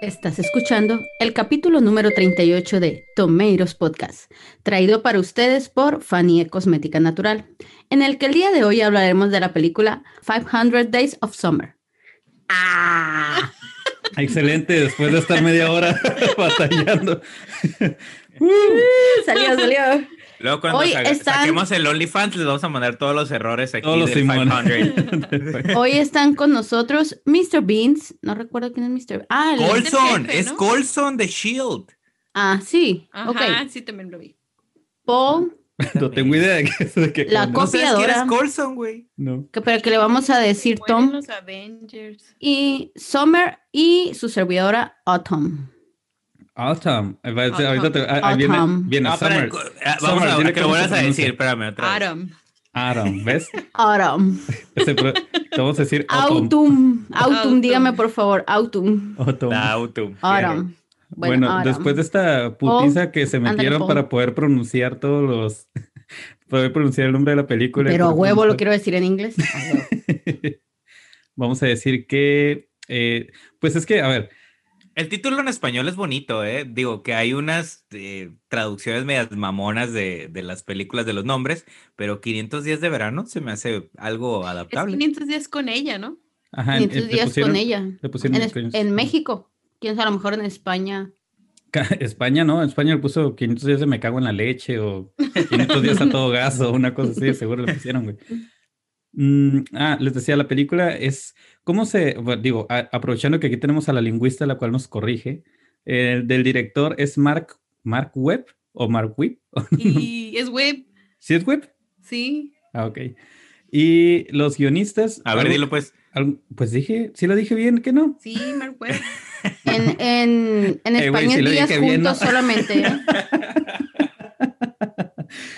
Estás escuchando el capítulo número 38 de Tomatoes Podcast, traído para ustedes por Fanny Cosmética Natural, en el que el día de hoy hablaremos de la película 500 Days of Summer. ¡Ah! Excelente, después de estar media hora batallando. salió, salió. Luego cuando Hoy están- saquemos el OnlyFans les vamos a mandar todos los errores aquí Todos los del Simón. 500. Hoy están con nosotros Mr. Beans. No recuerdo quién es Mr. Ah, Colson, jefe, es ¿no? Colson de Shield. ah sí. Ajá, Ok. sí también lo vi. Paul, No tengo idea de qué, de qué La. ¿No sabes quién es Copiadora. Colson, güey? No. que, pero que le vamos a decir Tom, los Avengers. y Summer y su servidora Autumn. Autumn. Eh. Ahorita te- ahí viene, Autumn. viene Ah, Summer. ah, vamos Summer, a dile que lo vuelvas a decir, espérame otra vez. Adam. Autumn, ¿ves? Autumn. Ese te vamos a decir Autumn. Autumn. Autumn, Autumn. dígame por favor. Autumn. Autumn. La Autumn. Autumn. Bueno, Autumn. después de esta putiza que se metieron para poder pronunciar todos los... poder pronunciar el nombre de la película. Pero a huevo lo quiero decir en inglés. Vamos a decir que... eh, pues es que, a ver, El título en español es bonito, ¿eh? Digo que hay unas eh, traducciones medias mamonas de, de las películas de los nombres, pero 500 días de verano se me hace algo Es adaptable. 500 días con ella, ¿no? ajá, en- 500 le días pusieron- con ella. le pusieron En, es- 500. en México. Quién sabe, a lo mejor en España. España, ¿no? España le puso 500 días de me cago en la leche o 500 días a todo gas o una cosa así, seguro le pusieron, güey. Mm, ah, les decía, la película es, ¿cómo se, bueno, digo, a- aprovechando que aquí tenemos a la lingüista, la cual nos corrige, el del director es Mark, Mark Webb o Mark Webb, Y es web, ¿sí es Webb? sí. Ah, ok. Y los guionistas, A ver, algo- dilo pues. algo- pues dije, sí lo dije bien, ¿que no? Sí, Mark Webb. En, en, en Eh, España es lo días dije bien, ¿no? juntos solamente. ¿eh?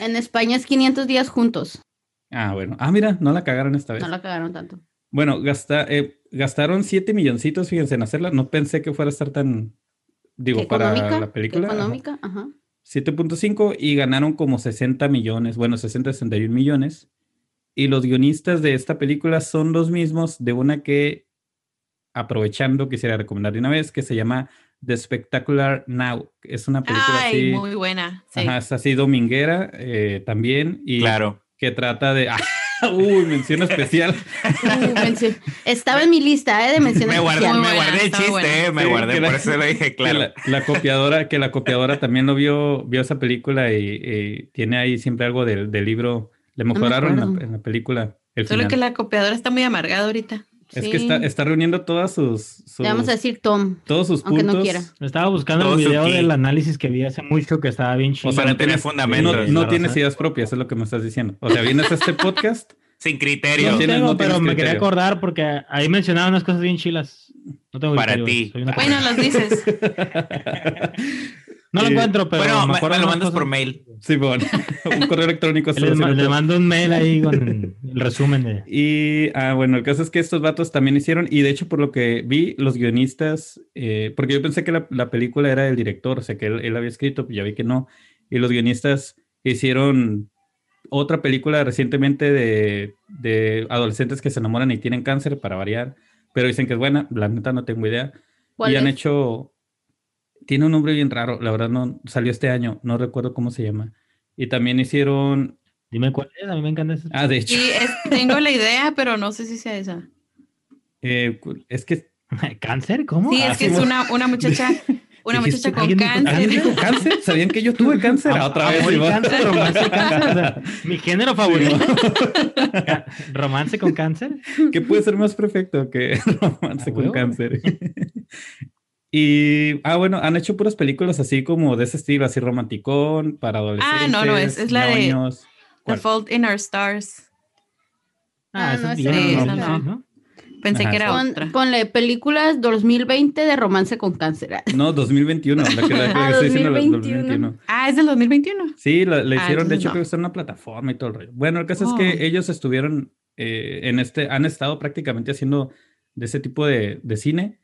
En España es 500 días juntos. Ah, bueno. Ah, mira, no la cagaron esta vez. No la cagaron tanto. Bueno, gasta, eh, gastaron 7 milloncitos, fíjense, en hacerla. No pensé que fuera a estar tan, digo, ¿Qué para la ¿Qué película. ajá. económica? Ajá. 7.5 y ganaron como 60 millones, bueno, 60, 61 millones. Y los guionistas de esta película son los mismos de una que, aprovechando, quisiera recomendar de una vez, que se llama The Spectacular Now. Es una película Ay, así, muy buena. Sí. ajá, es así dominguera eh, también. Y Claro. que trata de... Uy, mención especial. Mención- Estaba en mi lista ¿eh? de menciones Me guardé, especiales. me buena, guardé el chiste, buena. eh, me Sí, guardé, la- por eso lo dije, Que claro. la, la copiadora, que la copiadora también lo vio, vio esa película y, y tiene ahí siempre algo del, del libro. Le me mejoraron en, la, acuerdo. en la película. El Solo final. que la copiadora está muy amargada ahorita. Es que está, está reuniendo todas sus, sus- Le vamos a decir Tom. todos sus aunque no puntos. quiera. Estaba buscando Todo el video del análisis que vi hace mucho que estaba bien chido. O sea, no tiene tienes- fundamentos. No, no tienes ideas propias, es lo que me estás diciendo. O sea, vienes a este podcast. Sin No criterio. tienes- tengo, no pero me quería acordar porque ahí mencionaban unas cosas bien chilas. No tengo Para ti. Soy una Bueno, las dices. No lo Eh, encuentro, pero bueno, me me, lo mandas cosas. por mail. Sí, bueno, un correo electrónico. Ma- les mando un mail ahí con el resumen de. Y ah, bueno, el caso es que estos vatos también hicieron, y de hecho, por lo que vi, los guionistas, eh, porque yo pensé que la, la película era del director, o sea, que él, él había escrito, pues ya vi que no. Y los guionistas hicieron otra película recientemente de, de adolescentes que se enamoran y tienen cáncer, para variar, pero dicen que es buena, la neta no tengo idea. ¿Cuál Y han hecho, tiene un nombre bien raro, la verdad no, salió este año, no recuerdo cómo se llama. Y también hicieron, Dime cuál es, a mí me encanta ese. ah, de hecho, Sí, es- tengo la idea, pero no sé si sea esa. eh, es que ¿Cáncer? ¿Cómo? Sí, Ah, es que sí, es una, una muchacha, una muchacha con ¿alguien dijo cáncer. ¿Alguien dijo cáncer? ¿Sabían que yo tuve cáncer? Ah, otra vez. Cáncer, romance cáncer. mi género favorito. ¿Romance con cáncer? ¿Qué puede ser más perfecto que romance Ah, con huevo. cáncer? Y, ah, bueno, han hecho puras películas así como de ese estilo, así romanticón, para adolescentes. Ah, no, no, es- es la de-. The. Fault in Our Stars. Ah, esa no, es Sí, no. Pensé Ajá. que era Pon- otra. ponle películas 2020 de romance con cáncer. No, 2021, la que, la que Ah, estoy diciendo, la 2021. 2021. Ah, es del 2021. Sí, la, la Ah, hicieron, de hecho, no. creo que está en una plataforma y todo el rollo. Bueno, el caso es Oh. que ellos estuvieron eh, en este, han estado prácticamente haciendo de ese tipo de, de cine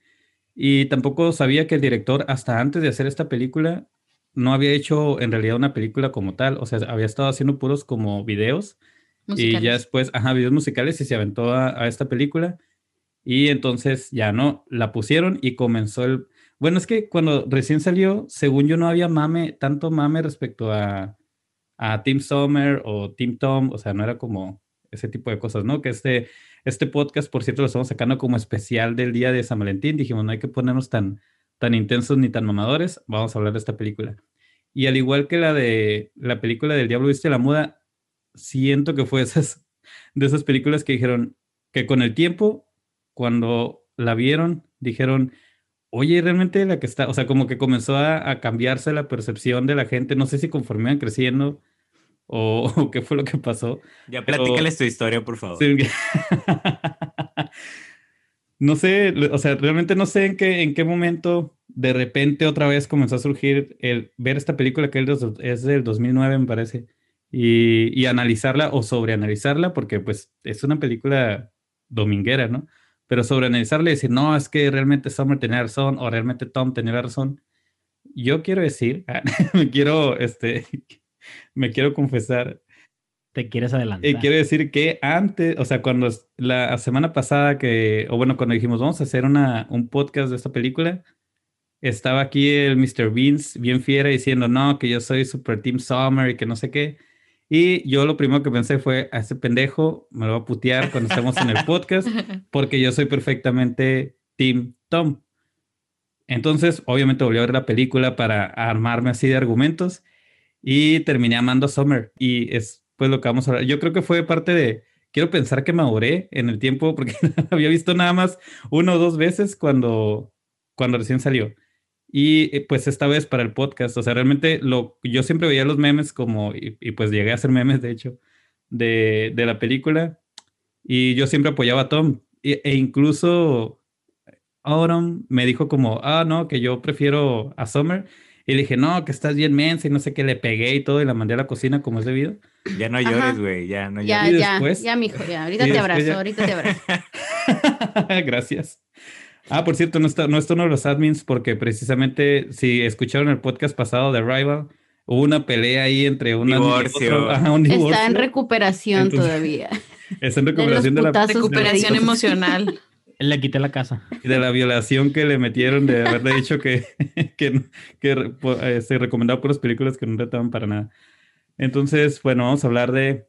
y tampoco sabía que el director, hasta antes de hacer esta película, no había hecho en realidad una película como tal. O sea, había estado haciendo puros como videos y ya después, ajá, videos musicales y se aventó a, a esta película. Y entonces ya no, la pusieron y comenzó el... Bueno, es que cuando recién salió, según yo no había mame, tanto mame respecto a, a Team Summer o Team Tom, o sea, no era como ese tipo de cosas, ¿no? Que este, este podcast, por cierto, lo estamos sacando como especial del día de San Valentín. Dijimos, no hay que ponernos tan, tan intensos ni tan mamadores, vamos a hablar de esta película. Y al igual que la de la película del Diablo Viste la Muda, siento que fue esas, de esas películas que dijeron que con el tiempo, cuando la vieron, dijeron, oye, realmente la que está, o sea, como que comenzó a, a cambiarse la percepción de la gente, no sé si conforme iban creciendo o, o qué fue lo que pasó. Ya platícales tu historia, por favor. Sí. no sé, o sea, realmente no sé en qué, en qué momento de repente otra vez comenzó a surgir el ver esta película que es del- es del 2009, me parece, y, y analizarla o sobreanalizarla, porque pues es una película dominguera, ¿no? Pero sobreanalizarla y decir, no, es que realmente Summer tenía razón o realmente Tom tenía razón. Yo quiero decir, me quiero, este, me quiero confesar Te quieres adelantar. y quiero decir que antes, o sea, cuando la semana pasada que, o bueno, cuando dijimos vamos a hacer una, un podcast de esta película, estaba aquí el Mr. Beans bien fiera diciendo, no, que yo soy Super Team Summer y que no sé qué. Y yo lo primero que pensé fue, a ese pendejo me lo va a putear cuando estemos en el podcast, porque yo soy perfectamente Team Tom. Entonces, obviamente volví a ver la película para armarme así de argumentos y terminé amando Summer. Y es pues lo que vamos a hablar. Yo creo que fue parte de, quiero pensar que maduré en el tiempo porque había visto nada más una o dos veces cuando, cuando recién salió. Y eh, pues esta vez para el podcast, o sea, realmente lo, yo siempre veía los memes como, y, y pues llegué a hacer memes de hecho, de, de la película. Y yo siempre apoyaba a Tom. E, e incluso Autumn me dijo como, ah, no, que yo prefiero a Summer. Y le dije, no, que estás bien mensa y no sé qué, le pegué y todo y la mandé a la cocina como es debido. Ya no llores, güey. Ya no Ya, llores. Y ya, después- ya, mijo, ya. Ahorita y te abrazo, ya- ahorita te abrazo. Gracias. Ah, por cierto, no está, no está uno de los admins porque precisamente si escucharon el podcast pasado de Rival, hubo una pelea ahí entre un admin y Divorcio. otro. Ajá, un divorcio. Está en recuperación Entonces, todavía. Está en de los recuperación de, la, putazos Recuperación emocional. Le quité la casa. de la violación que le metieron de haberle dicho que, que, que eh, se recomendaba puras películas que no trataban para nada. Entonces, bueno, vamos a hablar de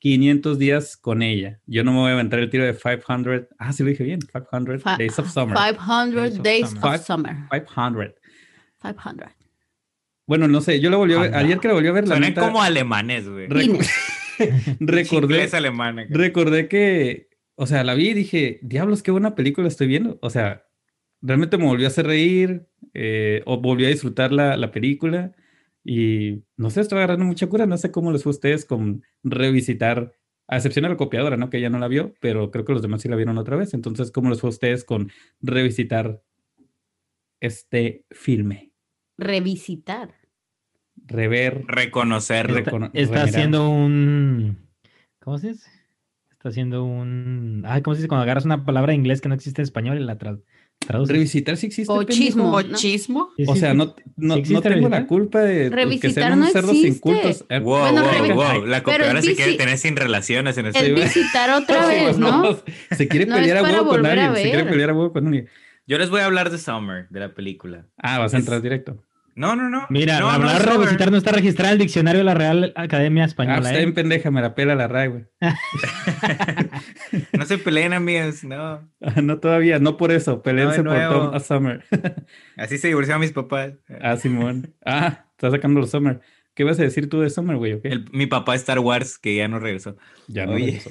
500 días con ella. Yo no me voy a aventar el tiro de 500. Ah, sí lo dije bien. 500 Fi- Days of Summer. 500 Days of Days Summer. of Summer. 500. 500. Bueno, no sé, yo la volví a ver, ayer que la volví a ver, la Suenan neta, como alemanes, güey. Recordé, acá. recordé que, o sea, la vi y dije, diablos, qué buena película estoy viendo. O sea, realmente me volvió a hacer reír, eh, o volví a disfrutar la, la película. Y no sé, estoy agarrando mucha cura. No sé cómo les fue a ustedes con revisitar, a excepción de la copiadora, ¿no? Que ella no la vio, pero creo que los demás sí la vieron otra vez. Entonces, ¿cómo les fue a ustedes con revisitar este filme? Revisitar. Rever. Reconocerlo. Recono- Está, haciendo un. ¿Cómo se dice? Está haciendo un. Ay, ¿cómo se dice? Cuando agarras una palabra en inglés que no existe en español y la tra- traduces. Revisitar si existe. Pochismo. pendejo. ¿no? O sea, no, no, ¿Sí no tengo la revisitar? culpa de pues, que Revisitar sean no unos cerdos existe. incultos. Eh, Wow, Bueno, wow, revi- wow. La el se quiere tener sin relaciones en Es este visitar otra vez, bueno, ¿no? Se quiere pelear a huevo con alguien. Se quiere pelear a huevo con alguien. Yo les voy a hablar de Summer, de la película. Ah, vas a entrar directo. No, no, no. Mira, no, la no, no está registrada en el diccionario de la Real Academia Ah, Española. está ¿eh? bien pendeja, me la pela la RAE, güey. No se peleen, amigas, no. Ah, No todavía, no por eso. Peleense No, por. Tom a Summer. Así se divorciaron mis papás. ah, Simón. Ah, está sacando los Summer. ¿Qué vas a decir tú de Summer, güey? o qué? El- mi papá Star Wars, que ya no regresó. Ya no Oye. regresó.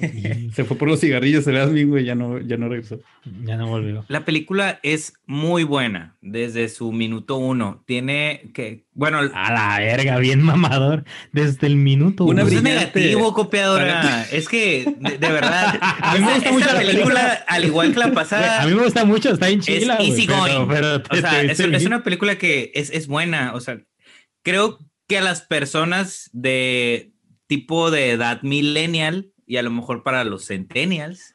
Se fue por los cigarrillos, el Asmin, güey, ya no, ya no regresó. Ya no volvió. La película es muy buena desde su minuto uno. Tiene que, bueno, A la verga, bien mamador. Desde el minuto. Una uno. Pues es negativo, copiadora. Es que, de, de verdad, A mí me gusta esta mucho la película, al igual que la pasada, A mí me gusta mucho, está en chila. güey, easy pero- going. pero o te- sea, te es, viste es una película que es, es buena. O sea, creo que a las personas de tipo de edad millennial y a lo mejor para los centennials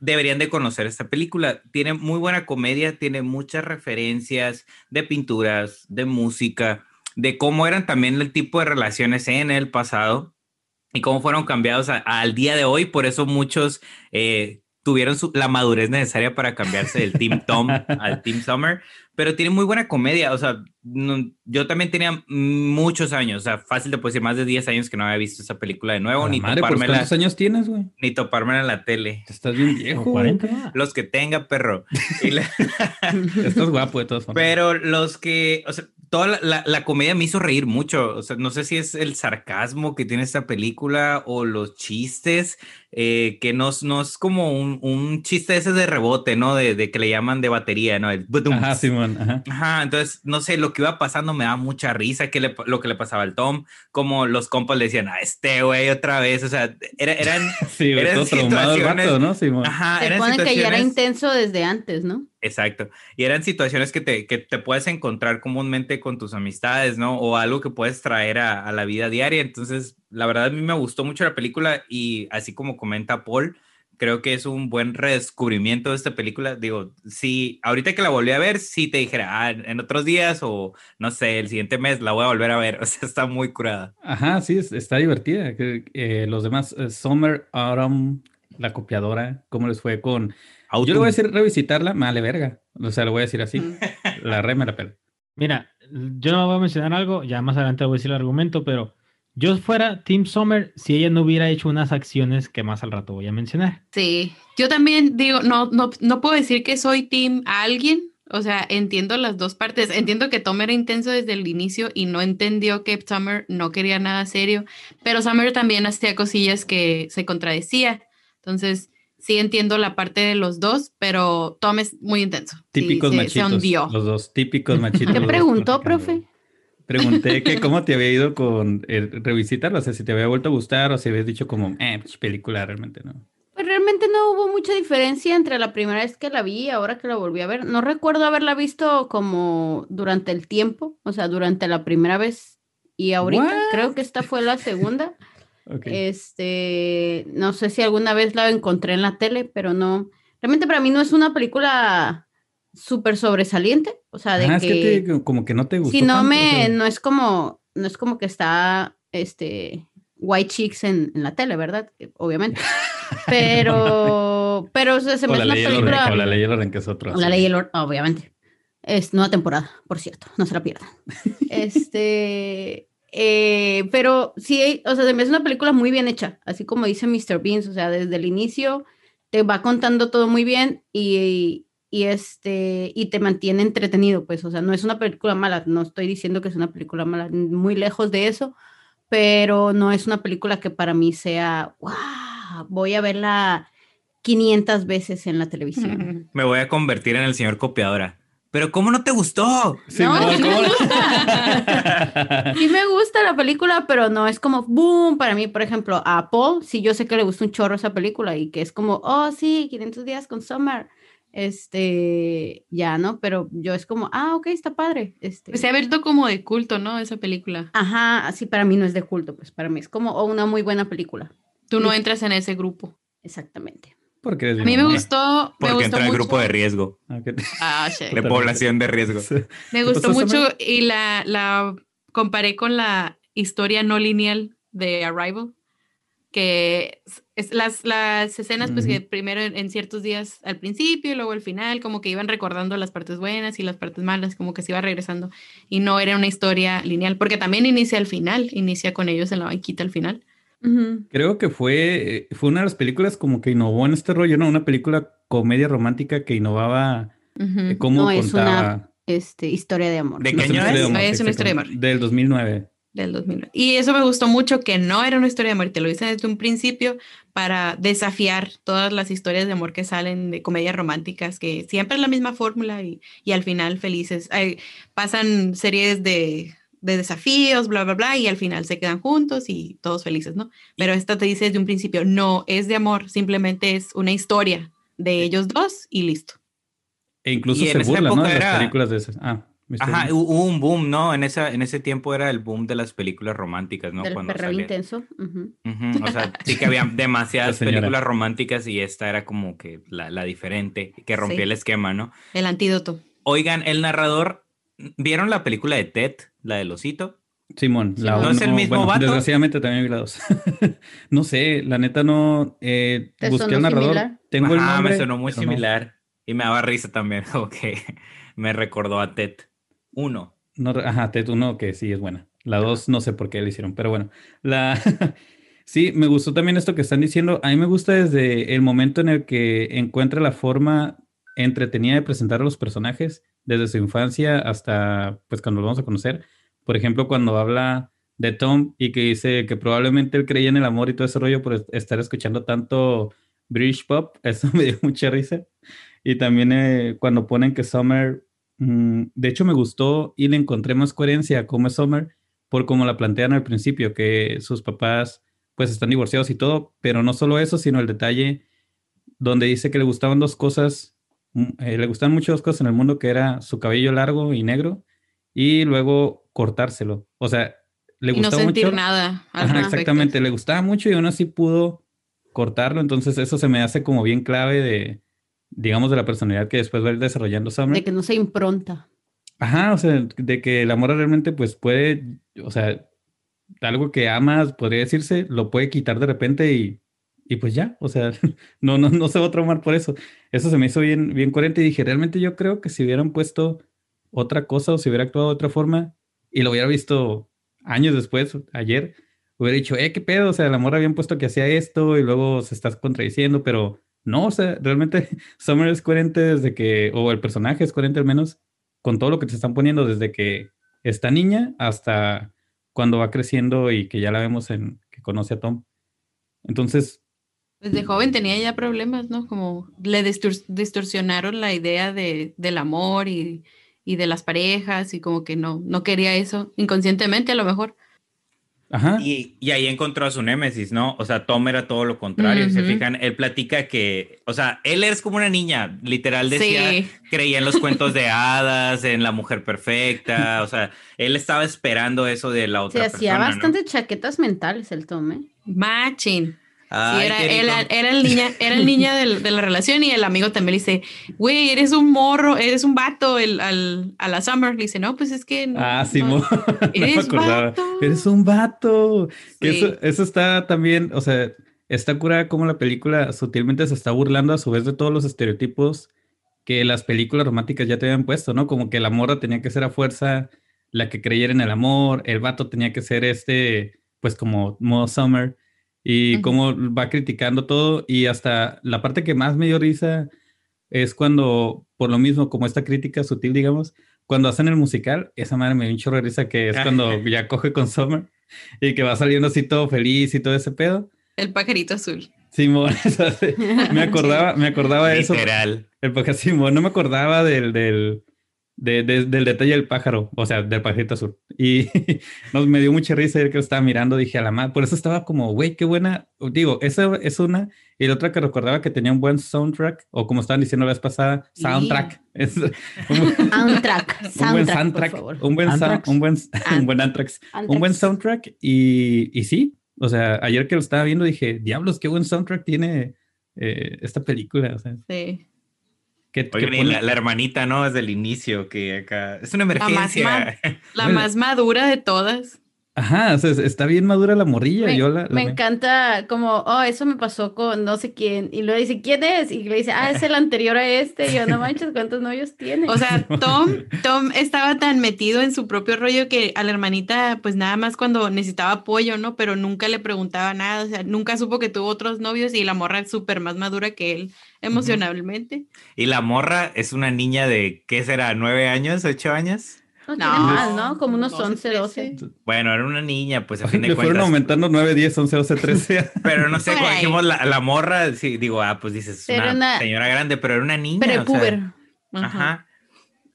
deberían de conocer esta película. Tiene muy buena comedia, tiene muchas referencias de pinturas, de música, de cómo eran también el tipo de relaciones en el pasado y cómo fueron cambiados a- al día de hoy. Por eso muchos eh, tuvieron su- la madurez necesaria para cambiarse del Team Tom al Team Summer. Pero tiene muy buena comedia. O sea, no- yo también tenía muchos años, o sea, fácil de decir, más de 10 años que no había visto esa película de nuevo, la ni madre, topármela, ¿cuántos años tienes, güey? ni topármela en la tele. Estás bien viejo, güey. 40, ¿no? Los que tenga, perro. La- Estás guapo de todas formas. Pero los que, o sea, toda la, la- la comedia me hizo reír mucho. O sea, no sé si es el sarcasmo que tiene esta película o los chistes, eh, que no, es- no es como un, un chiste ese de rebote, ¿no? De, de que le llaman de batería, ¿no? El. Ajá, Simón, ajá. Ajá, entonces, no sé, lo que iba pasando me da mucha risa, que le, lo que le pasaba al Tom, como los compas le decían, a este güey otra vez, o sea, era- eran, Sí, Eran todo traumado el situaciones- vato, ¿no, Simón? ajá, Se eran pone que ya era situaciones- intenso desde antes, ¿no? Exacto. Y eran situaciones que te, que te puedes encontrar comúnmente con tus amistades, ¿no? O algo que puedes traer a, a la vida diaria. Entonces, la verdad, a mí me gustó mucho la película y así como comenta Paul, creo que es un buen redescubrimiento de esta película. Digo, si ahorita que la volví a ver, sí te dijera, ah, en otros días o no sé, el siguiente mes la voy a volver a ver. O sea, está muy curada. Ajá, sí, es- está divertida. Eh, los demás, eh, Summer, Autumn, la copiadora, ¿cómo les fue con...? Yo le voy a decir revisitarla, me vale verga. O sea, le voy a decir así. La re me la pela. Mira, yo no voy a mencionar algo, ya más adelante voy a decir el argumento, pero yo fuera Team Summer si ella no hubiera hecho unas acciones que más al rato voy a mencionar. Sí, yo también digo, no, no, no puedo decir que soy team a alguien, o sea, entiendo las dos partes, entiendo que Tom era intenso desde el inicio y no entendió que Summer no quería nada serio, pero Summer también hacía cosillas que se contradecía, entonces sí entiendo la parte de los dos, pero Tom es muy intenso. Sí, Típicos se- se machitos. hundió. Los dos típicos machitos. ¿Qué preguntó, profe? Pregunté que cómo te había ido con eh, revisitarlo, o sea, si te había vuelto a gustar o si habías dicho como, eh, pues, película realmente, ¿no? Pues realmente no hubo mucha diferencia entre la primera vez que la vi y ahora que la volví a ver. No recuerdo haberla visto como durante el tiempo, o sea, durante la primera vez y ahorita. What? Creo que esta fue la segunda. Este, no sé si alguna vez la encontré en la tele, pero no. Realmente para mí no es una película súper sobresaliente, o sea, de es que, que te- como que no te gustó si no tanto, o me, sea, no es como, no es como que está, este, White Chicks en, en la tele, ¿verdad? Obviamente. Pero, pero o sea, se me o hace la una ley del orden, película. o la ley del orden, que es otro. O la ley del orden, obviamente. Es nueva temporada, por cierto, no se la pierdan. este, eh, pero sí, o sea, se me una película muy bien hecha, así como dice Mr. Beans, o sea, desde el inicio te va contando todo muy bien y, y este, y te mantiene entretenido, pues, o sea, no es una película mala, no estoy diciendo que es una película mala, muy lejos de eso, pero no es una película que para mí sea, wow, voy a verla 500 veces en la televisión. Me voy a convertir en el señor copiadora. Pero ¿cómo no te gustó? Sí, No, no, sí me ¿cómo? Sí me gusta la película, pero no es como boom para mí, por ejemplo, a Paul, sí yo sé que le gusta un chorro esa película y que es como, oh sí, 500 días con Summer, este, ya, ¿no? Pero yo es como, ah, ok, está padre, este. Se ha vuelto como de culto, ¿no? Esa película. Ajá, así para mí no es de culto, pues para mí es como oh, una muy buena película, Tú no entras en ese grupo. exactamente. Porque eres A mí me gustó, me Porque gustó entra en mucho. grupo de riesgo, Ah. Ah, shit. de población de riesgo. Me ¿Qué gustó mucho y la, la comparé con la historia no lineal de Arrival, que es- las, las escenas, pues que Ujú. primero en, en ciertos días al principio y luego al final, como que iban recordando las partes buenas y las partes malas, como que se iba regresando y no era una historia lineal, porque también inicia al final, inicia con ellos en la banquita al final. Creo que fue, eh, fue una de las películas como que innovó en este rollo, ¿no? Una película comedia romántica que innovaba Ujú. eh, cómo No, es una- contaba. Este, historia de amor. ¿De No qué es una año historia de es? amor, Es una historia de exactamente, Del 2009. del 2009. Y eso me gustó mucho, que no era una historia de amor, te lo dicen desde un principio para desafiar todas las historias de amor que salen de comedias románticas, que siempre es la misma fórmula y, y al final felices. Ay, pasan series de, de desafíos, bla, bla, bla, y al final se quedan juntos y todos felices, ¿no? Pero esta te dice desde un principio, no es de amor, simplemente es una historia de ellos dos y listo. E incluso Y se burla, ¿no? De las era- películas de esas. Ah. Ajá, hubo un boom, ¿no? En, esa, en ese tiempo era el boom de las películas románticas, ¿no? del Cuando perreo salía. intenso. ujú. Ujú, O sea, sí que había demasiadas películas románticas y esta era como que la, la diferente, que rompía Sí. el esquema, ¿no? El antídoto. Oigan, el narrador, ¿vieron la película de Ted, la del osito? Simón, la ¿No uno, es el mismo bueno, vato? Desgraciadamente también vi la dos. no sé, la neta no. Eh, ¿Te busqué sonó al narrador. similar? Tengo el nombre. me sonó muy no. similar y me daba risa también, como que me recordó a Ted 1. No, ajá, Ted 1, que sí es buena. La 2 no sé por qué la hicieron, pero bueno. La... sí, me gustó también esto que están diciendo. A mí me gusta desde el momento en el que encuentra la forma entretenida de presentar a los personajes, desde su infancia hasta pues cuando lo vamos a conocer. Por ejemplo, cuando habla de Tom y que dice que probablemente él creía en el amor y todo ese rollo por estar escuchando tanto British Pop, eso me dio mucha risa. Y también eh, cuando ponen que Summer, mm, de hecho me gustó y le encontré más coherencia como es Summer por como la plantean al principio, que sus papás pues están divorciados y todo, pero no solo eso, sino el detalle donde dice que le gustaban dos cosas, eh, le gustaban mucho dos cosas en el mundo, que era su cabello largo y negro y luego cortárselo. O sea, le gustaba no sentir mucho. nada. Ajá, exactamente, le gustaba mucho y aún así pudo cortarlo, entonces eso se me hace como bien clave de, digamos, de la personalidad que después va a ir desarrollando Summer. De que no se impronta. Ajá, o sea, de que el amor realmente pues puede, o sea, algo que amas, podría decirse, lo puede quitar de repente y, y pues ya, o sea, no, no, no se va a traumar por eso. Eso se me hizo bien, bien coherente y dije, realmente yo creo que si hubieran puesto otra cosa o si hubiera actuado de otra forma y lo hubiera visto años después, ayer, hubiera dicho, eh, qué pedo, o sea, el amor habían puesto que hacía esto y luego se está contradiciendo, pero no, o sea, realmente Summer es coherente desde que, o el personaje es coherente al menos con todo lo que te están poniendo desde que está niña hasta cuando va creciendo y que ya la vemos en que conoce a Tom. Entonces... Desde joven tenía ya problemas, ¿no? Como le distorsionaron la idea de, del amor y, y, de las parejas y como que no, no quería eso, inconscientemente a lo mejor. Ajá. Y, y, ahí encontró a su némesis, ¿no? O sea, Tom era todo lo contrario. Uh -huh. Se fijan, él platica que, o sea, él es como una niña, literal decía, sí. creía en los cuentos de hadas, en la mujer perfecta, o sea, él estaba esperando eso de la otra Se hacía bastante ¿no? chaquetas mentales el Tom, ¿eh? Machin. Ay, sí, era, el niña, era el niña del, de la relación y el amigo también le dice, güey, eres un morro, eres un vato el, al, a la Summer. Le dice, no, pues es que. No, Ah, sí, no, mo- no me eres vato. Eres un vato. Sí. eso, eso está también, o sea, está curada como la película sutilmente se está burlando a su vez de todos los estereotipos que las películas románticas ya te habían puesto, ¿no? Como que la morra tenía que ser a fuerza la que creyera en el amor, el vato tenía que ser este, pues como modo summer, y Ujú. cómo va criticando todo, y hasta la parte que más me dio risa es cuando, por lo mismo, como esta crítica sutil, digamos, cuando hacen el musical, esa madre me dio un chorro de risa que es cuando ya coge con Summer y que va saliendo así todo feliz y todo ese pedo. El pajarito azul. Simón, me acordaba, me acordaba de eso. Literal. El pájaro Simón, no me acordaba del, del, de- de- del detalle del pájaro, o sea, del pajarito azul. Y nos me dio mucha risa el que lo estaba mirando, dije a la madre, por eso estaba como, güey, qué buena. Digo, esa es una, y la otra que recordaba que tenía un buen soundtrack, o como estaban diciendo la vez pasada, soundtrack. Es un, Soundtrack. un buen Soundtrack, un buen, sound- un buen, un buen Anthrax, un buen soundtrack, y, y sí, o sea, ayer que lo estaba viendo dije, diablos, qué buen soundtrack tiene eh, esta película, o sea, Sí. Que, que Oigan, y pone- la, la hermanita, ¿no? Desde el inicio, que acá. Es una más emergencia. La más madura de todas. Ajá, o sea, está bien madura la morrilla. Me, yo la, la me me- encanta como, oh, eso me pasó con no sé quién. Y luego dice, ¿quién es? Y le dice, ah, es el anterior a este. Y yo, no manches, ¿cuántos novios tiene? O sea, Tom, Tom estaba tan metido en su propio rollo que a la hermanita, pues nada más cuando necesitaba apoyo, ¿no? Pero nunca le preguntaba nada, o sea, nunca supo que tuvo otros novios y la morra es súper más madura que él emocionalmente. Y la morra es una niña de, ¿qué será? ¿Nueve años? ¿Ocho años? No, tiene No, más, ¿no? Como unos 12, 11, 12. 13. Bueno, era una niña, pues a fin de Le fueron cuentas. aumentando 9, 10, 11, 12, 13. Pero no sé, cuando dijimos la, la morra, sí, digo, ah, pues dices, una, una- señora grande, pero era una niña. Pero o sea, puber. Ajá. Ajá.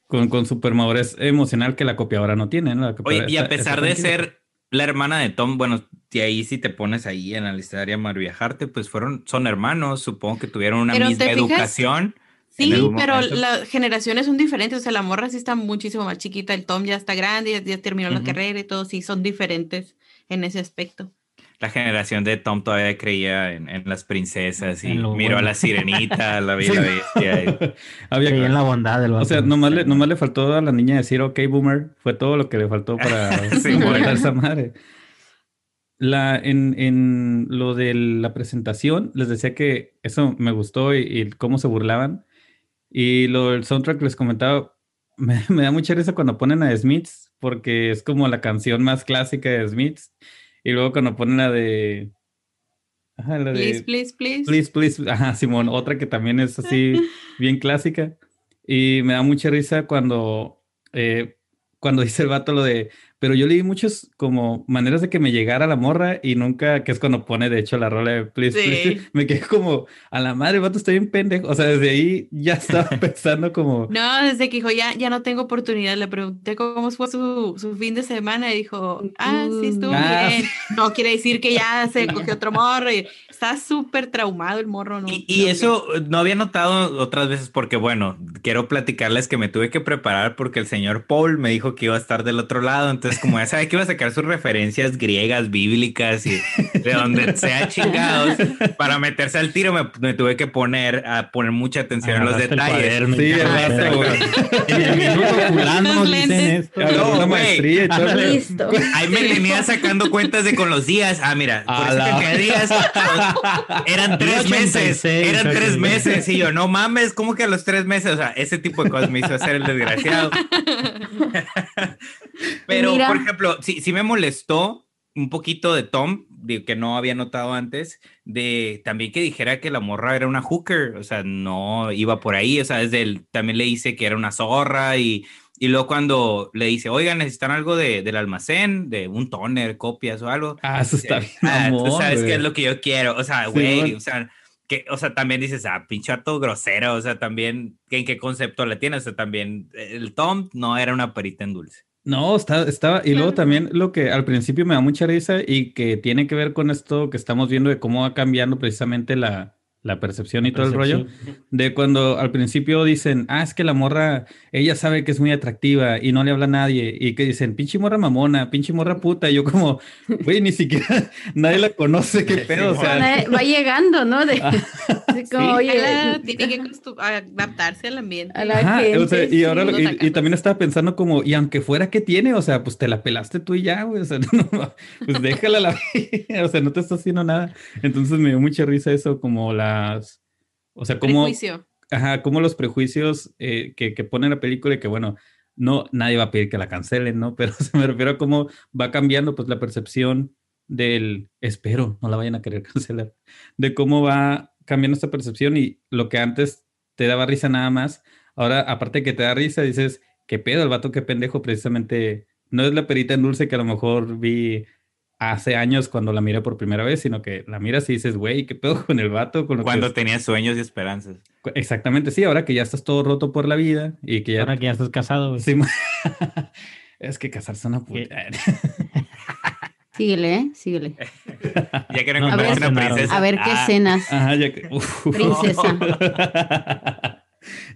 con, con super madurez emocional que la copiadora no tiene, ¿no? La Oye, y a pesar de ser la hermana de Tom, bueno, y ahí si te pones ahí en la listaria Mar Viajarte, pues fueron, son hermanos, supongo que tuvieron una Pero misma educación. Sí, pero las generaciones son diferentes, o sea, la morra sí está muchísimo más chiquita, el Tom ya está grande, ya, ya terminó la Ujú. carrera y todo, sí, son diferentes en ese aspecto. La generación de Tom todavía creía en, en las princesas y miró a la sirenita, a la bella bestia. y- Había Creía en la bondad del O sea, nomás le, nomás le faltó a la niña decir, ok, boomer. Fue todo lo que le faltó para Sí, esa madre. La, en, en lo de la presentación, les decía que eso me gustó y, y cómo se burlaban. Y lo del soundtrack les comentaba, me, me da mucha risa cuando ponen a Smiths, porque es como la canción más clásica de Smiths. Y luego cuando ponen la de. Ajá, la de. Please, please, please. Please, please. Ajá, Simón, otra que también es así bien clásica. Y me da mucha risa cuando, eh, cuando dice el vato lo de, pero yo leí muchas como maneras de que me llegara la morra y nunca, que es cuando pone de hecho la rola de Please, Sí. Please, me quedé como, a la madre, vato está bien pendejo. O sea, desde ahí ya estaba pensando como, No, desde que dijo, ya, ya no tengo oportunidad, le pregunté cómo fue su, su fin de semana y dijo, ah, sí, estuvo Ah, bien. No quiere decir que ya se cogió otro morro y está súper traumado el morro, ¿no? Y, y no, eso no había notado otras veces porque, bueno, quiero platicarles que me tuve que preparar porque el señor Paul me dijo que iba a estar del otro lado, entonces como ya sabía que iba a sacar sus referencias griegas, bíblicas y de donde sea chingados, para meterse al tiro me, me tuve que poner a poner mucha atención en los el detalles. Sí, el todo. Ándale. Listo. Ahí me tenía sacando cuentas de con los días. Ah, mira, por la- de días eran tres meses. 86, Eran tres meses. Y yo, no mames, ¿cómo que a los tres meses? O sea, ese tipo de cosas me hizo hacer el desgraciado. Pero, Mira. por ejemplo, sí, sí me molestó un poquito de Tom, de que no había notado antes, de también que dijera que la morra era una hooker, o sea, no iba por ahí, o sea, desde el, también le dice que era una zorra y, y luego cuando le dice, oigan, necesitan algo de, del almacén, de un toner, copias o algo. Ah, eso está bien. Ah, tú mamón, sabes qué es lo que yo quiero, o sea, Sí, güey, bueno. o sea, que, o sea, también dices, ah, pinche harto grosero, o sea, también, ¿qué- ¿en qué concepto le tienes? O sea, también, el Tom no era una perita en dulce. No, está, estaba, y luego también lo que al principio me da mucha risa y que tiene que ver con esto que estamos viendo de cómo va cambiando precisamente la, la percepción y todo el rollo, de cuando al principio dicen, ah, es que la morra, ella sabe que es muy atractiva y no le habla a nadie, y que dicen, pinche morra mamona, pinche morra puta, y yo como, güey, ni siquiera nadie la conoce, qué pedo, o sea, Va llegando, ¿no? De, así como, Sí. oye, Ella tiene que adaptarse al ambiente. A la- Ajá, o sea, gente, y ahora y, y también estaba pensando como, y aunque fuera que tiene, o sea, pues te la pelaste tú y ya, güey, o sea, no, pues déjala la vida, o sea, no te está haciendo nada. Entonces me dio mucha risa eso, como las, o sea, como, Prejuicio. ajá, como los prejuicios eh, que, que pone la película y que bueno, no, nadie va a pedir que la cancelen, ¿no? Pero se me refiero a cómo va cambiando pues la percepción del, espero, no la vayan a querer cancelar, de cómo va cambiando esta percepción y lo que antes te daba risa nada más, ahora aparte de que te da risa, dices, qué pedo, el vato, qué pendejo, precisamente, no es la perita en dulce que a lo mejor vi hace años cuando la miré por primera vez, sino que la miras y dices, güey, qué pedo con el vato, con lo que Cuando es- tenía sueños y esperanzas. Exactamente, sí, ahora que ya estás todo roto por la vida y que ya... Ahora que ya estás casado, güey. Sí, es que casarse una puta. síguele, ¿eh? Síguele. Ya que no encontraste una princesa. A ver qué Ah, cenas. Ajá, ya que... Uf. Princesa.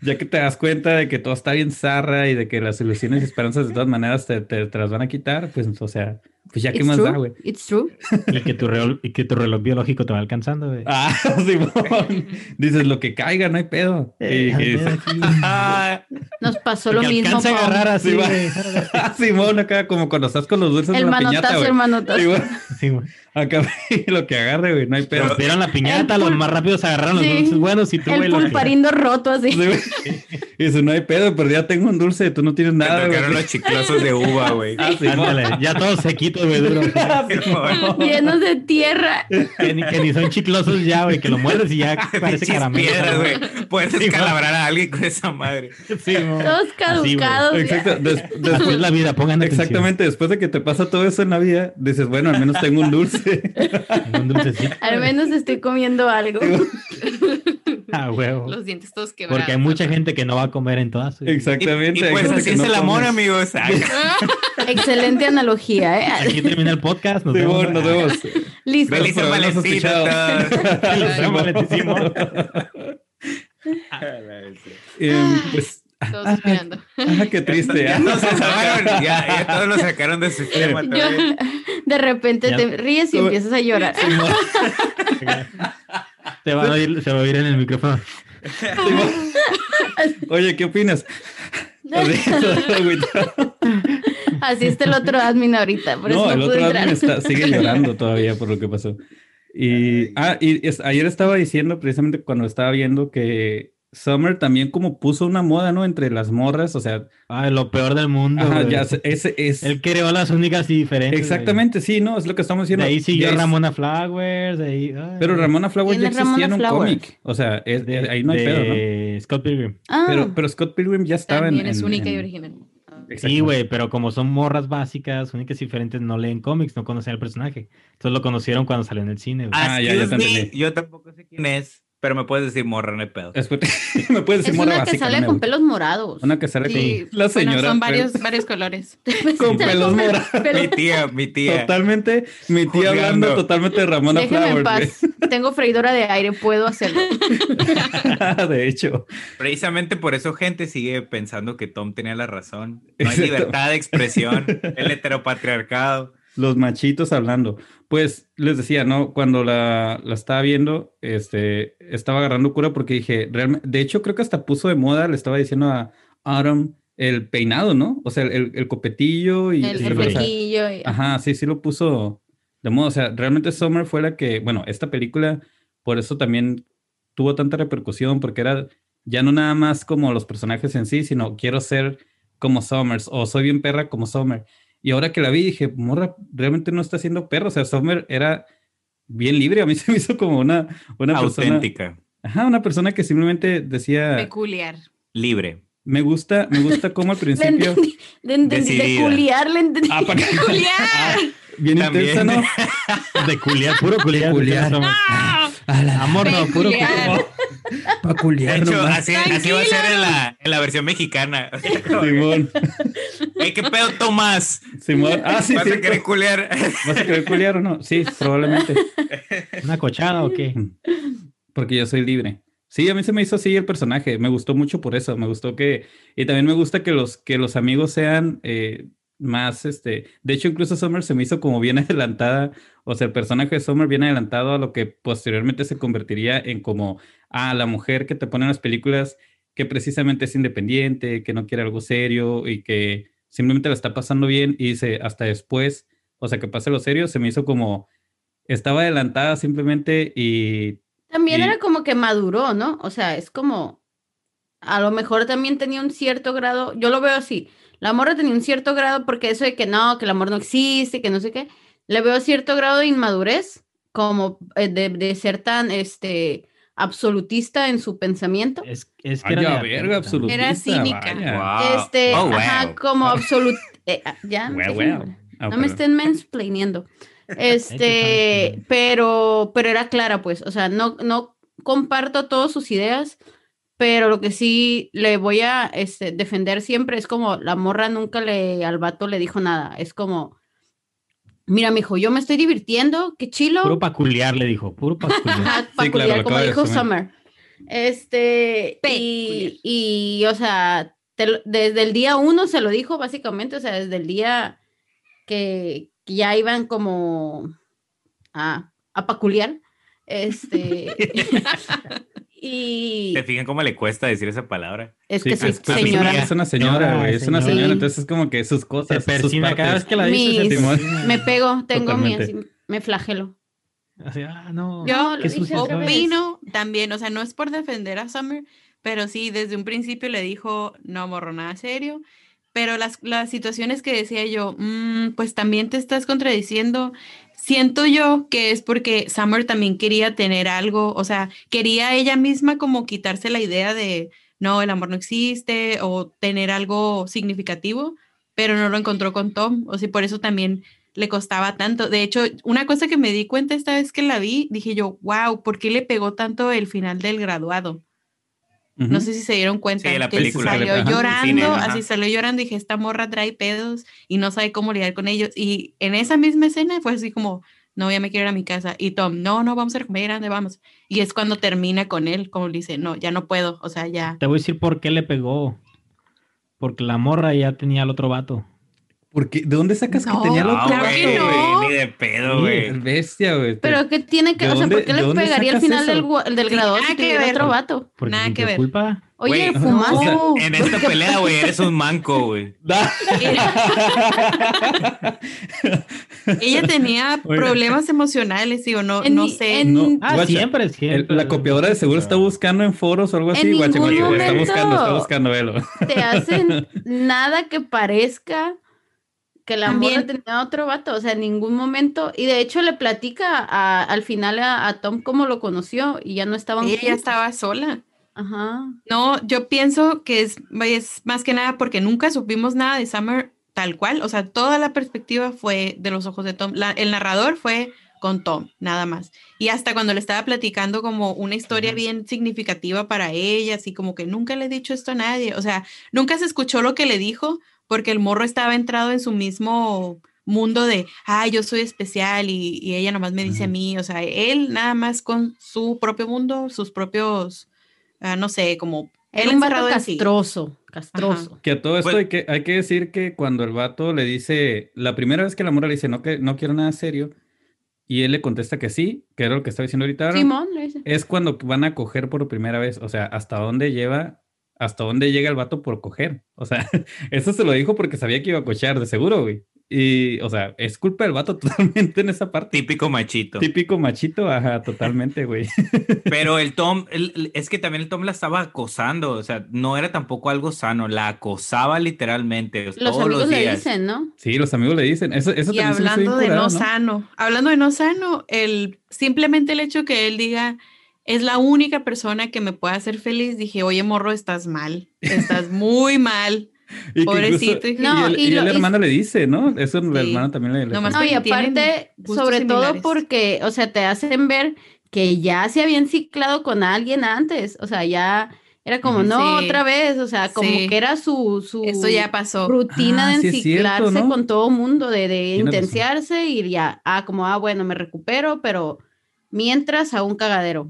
ya que te das cuenta de que todo está bien zarra y de que las ilusiones y esperanzas de todas maneras te, te- te las van a quitar, pues, o sea, pues ya qué It's más da, true. güey. It's true. Y que, tu reloj, y que tu reloj biológico te va alcanzando, güey. Ah, Simón. Dices lo que caiga, no hay pedo. Y- Eh, aquí. Ah, Nos pasó lo mismo alcance a agarrar así, Sí, güey. ah, Simón, acá como cuando estás con los dulces el de la piñata, manotazo, el manotazo. Sí, güey. Sí, güey. Acá lo que agarre, güey, no hay pedo. Rompieron la piñata, el los pul- más rápidos agarraron los Sí. dulces buenos y tú, güey, el los que- pulparindo roto así. Sí, dice, no hay pedo, pero ya tengo un dulce, tú no tienes nada, güey. los chiclosos de uva, güey. Ah, Simón. Ándale, ya todos sequitos, güey, Simón. Llenos de tierra. que, ni, que ni son chiclosos ya, güey, que lo muerdes y ya parece caramelo. piedras, güey. Puedes Sí, descalabrar a alguien con esa madre. Sí. Todos caducados. Exacto. des- Así es después, la vida, pongan atención. exactamente, después de que te pasa todo eso en la vida, dices, bueno, al menos tengo un dulce. Un dulcecito. Al menos estoy comiendo algo. Ah, huevo. Los dientes todos quebrados. Porque hay mucha gente que no va a comer en todas. Exactamente. y pues así es no el amor, amigos. Excelente analogía, ¿eh? Aquí termina el podcast. Nos vemos. nos vemos. Listo. Feliz. Feliz. Em, pues, Todos esperando. ah, qué triste. Ya ah. todos se sacaron, ya, ya todos lo sacaron de su sistema Yo, de repente Ya. te ríes y empiezas a llorar. Te van a oír, se va a oír en el micrófono. Oye, ¿qué opinas? Así, está el otro admin ahorita, por eso no, no, el pude otro entrar. admin está, sigue llorando todavía por lo que pasó. Y, ah, y es- ayer estaba diciendo precisamente cuando estaba viendo que Summer también como puso una moda, ¿no? Entre las morras, o sea, Ay, lo peor del mundo. ajá, ya ese es Él creó las únicas y diferentes. güey. exactamente, sí, no, es lo que estamos De diciendo. ahí siguió Ya es- Ramona Flowers. De ahí, ay, Pero Ramona Flowers ya ¿Quién es Ramona existía en un cómic, o sea, es- de- ahí no hay de pedo, ¿no? Scott Pilgrim. Ah, Pero, pero Scott Pilgrim ya estaba en- También es en- única y en- original. Sí, güey, pero como son morras básicas, únicas y diferentes, no leen cómics, no conocen al personaje. Entonces lo conocieron cuando salió en el cine. Ah, ya, ya te entendí. Yo tampoco sé quién es, pero me puedes decir morra, no hay pedo. Después- me puedes decir es morra una que sale con pelos morados. Una que sale Sí, con la bueno, señora son varios, varios colores. con pelos morados. Mi tía, mi tía. Totalmente, mi tía Juzgando. hablando totalmente de Ramona Déjeme en Flowers. paz. Tengo freidora de aire, puedo hacerlo. de hecho, Precisamente por eso gente sigue pensando que Tom tenía la razón. No hay Exacto. libertad de expresión, el heteropatriarcado. Los machitos hablando. Pues les decía, ¿no? Cuando la, la estaba viendo, este, estaba agarrando cura porque dije, realmente, de hecho creo que hasta puso de moda, le estaba diciendo a Autumn el peinado, ¿no? O sea, el, el- el copetillo y... El Sí, güey. flequillo. y- Ajá, sí, sí lo puso de moda. O sea, realmente Summer fue la que, bueno, esta película, por eso también tuvo tanta repercusión, porque era ya no nada más como los personajes en sí, sino quiero ser como Summers o soy bien perra como Summer. Y ahora que la vi, dije, morra, realmente no está siendo perra. O sea, Summer era bien libre. A mí se me hizo como una, una persona. Auténtica, Ajá, una persona que simplemente decía, Peculiar. libre. me gusta, me gusta como al Le principio. entendí, le entendí, de Decidida. culiar, le entendí. Ah, para- ¡Peculiar! Ah, bien También. intensa, ¿no? De culiar, puro culiar. Culiar. ¡Ah! Amor, no, puro Peculiar. culiar. Para De hecho, así, así va a ser en la, en la versión mexicana. Simón, Ey, ¿Qué pedo, Tomás? Simón. Ah, sí, ¿Vas sí. a querer culear? ¿Vas a querer culiar o no? Sí, probablemente. ¿Una cochada o qué? Porque yo soy libre. Sí, a mí se me hizo así el personaje. Me gustó mucho por eso. Me gustó que. Y también me gusta que los, que los amigos sean eh, más. este De hecho, incluso Summer se me hizo como bien adelantada. O sea, el personaje de Summer bien adelantado a lo que posteriormente se convertiría en como. Ah, la mujer que te pone en las películas que precisamente es independiente, que no quiere algo serio y que simplemente la está pasando bien y dice hasta después, o sea, que pase lo serio, se me hizo como. Estaba adelantada simplemente y También Y- era como que maduró, ¿no? O sea, es como, a lo mejor también tenía un cierto grado, yo lo veo así, la morra tenía un cierto grado porque eso de que no, que el amor no existe, que no sé qué, le veo cierto grado de inmadurez, como eh, de, de ser tan, este, absolutista en su pensamiento. Es, es que Ay, era verga, absolutista. Era cínica. Wow. Este, Oh, ajá, wow. como absolut... eh, ah, ya, déjenme, wow. Ah, no me perdón. estén mansplaineando. Este, mansplaining. pero, pero era clara, pues, o sea, no, no comparto todas sus ideas, pero lo que sí le voy a este, defender siempre es como la morra nunca le al vato le dijo nada. Es como, mira, mijo, yo me estoy divirtiendo, qué chilo. Puro peculiar, le dijo. Puro peculiar. Sí, claro, como de dijo. Summer. Este, y, y, o sea, te desde el día uno se lo dijo, básicamente, o sea, desde el día que, que ya iban como a, a peculiar. Este, y ¿Te fijan cómo le cuesta decir esa palabra? es Sí, que soy pues, pues, señora. Es una señora, güey. Es una señora. Entonces es como que sus Se cosas. sus persina cada vez que la dice. Mis- se. Me pego, tengo mi, me flagelo. Así, ah, no. Yo lo dije. Opino también, o sea, no es por defender a Summer, pero sí, desde un principio le dijo, no morro nada serio, pero las, las situaciones que decía yo, "Mm, pues también te estás contradiciendo. Siento yo que es porque Summer también quería tener algo, o sea, quería ella misma como quitarse la idea de, no, el amor no existe o tener algo significativo, pero no lo encontró con Tom, o sea, por eso también le costaba tanto. De hecho, una cosa que me di cuenta esta vez que la vi, dije yo, wow, ¿por qué le pegó tanto el final del graduado? No sé si se dieron cuenta. Sí, la que película. Salió llorando, cine, así salió llorando. Dije, esta morra trae pedos y no sabe cómo lidiar con ellos. Y en esa misma escena fue así como, no, ya me quiero ir a mi casa. Y Tom, no, no, vamos a comer, ¿a dónde vamos? Y es cuando termina con él, como le dice, no, ya no puedo, o sea, ya. Te voy a decir por qué le pegó. Porque la morra ya tenía al otro vato. Porque, ¿de dónde sacas No, que tenía el No, otro claro que güey, no. ni de pedo, güey. bestia, güey. Pero ¿qué tiene que, ¿De o sea, dónde- ¿por qué le pegaría al final eso? del, del nada si que tuviera ver. otro vato? Porque Nada que ver. culpa. Oye, fumaste. O sea, en esta pelea, güey, eres un manco, güey. Ella tenía problemas emocionales, digo, no, En no sé. en- No, Ah, guacha, siempre, el- siempre. la copiadora de seguro está buscando en foros o algo así. Guacha, ningún guacha, está buscando, está buscando, velo. Te hacen nada que parezca que la También. morra tenía otro vato, o sea, en ningún momento. Y de hecho le platica a- al final a, a Tom cómo lo conoció y ya no estaban Ella juntos. estaba sola. Ajá. No, yo pienso que es, es más que nada porque nunca supimos nada de Summer tal cual. O sea, toda la perspectiva fue de los ojos de Tom. La- el narrador fue con Tom, nada más. Y hasta cuando le estaba platicando como una historia bien significativa para ella, así como que nunca le he dicho esto a nadie. O sea, nunca se escuchó lo que le dijo porque el morro estaba entrado en su mismo mundo de, ay, yo soy especial y, y ella nomás me dice a mí. O sea, él nada más con su propio mundo, sus propios, ah, no sé, como... Era Él sí. castroso, castroso. Que a todo esto Pues- hay, que, hay que decir que cuando el vato le dice, la primera vez que la morra le dice, no, que, no quiero nada serio, y él le contesta que sí, que era lo que estaba diciendo ahorita, Simón le dice. es cuando van a coger por primera vez, o sea, hasta dónde lleva, hasta dónde llega el vato por coger. O sea, eso se lo dijo porque sabía que iba a cochear, de seguro, güey. Y, o sea, es culpa del vato totalmente en esa parte. Típico machito. Típico machito, ajá, totalmente, güey. Pero el Tom, el- el- es que también el Tom la estaba acosando, o sea, no era tampoco algo sano, la acosaba literalmente Los todos amigos los le días. dicen, ¿no? Sí, los amigos le dicen, eso, eso Y hablando de no, curado, sano, hablando de no sano, el, simplemente el hecho que él diga, es la única persona que me puede hacer feliz, dije, oye, morro, estás mal, estás muy mal. Y Pobrecito, incluso- No, y el, y y lo- el y- hermano le dice, ¿no? Eso el Sí. hermano también le, le Nomás No, y aparte, sobre todo porque, o sea, te hacen ver que ya se habían ciclado con alguien antes, o sea, ya era como, no, Sí. otra vez, o sea, como Sí. que era su, su Esto ya pasó. rutina Ah, de sí es cierto, enciclarse ¿no? con todo mundo, de, de intenciarse y ya, ah, como, ah, bueno, me recupero, pero mientras a un cagadero.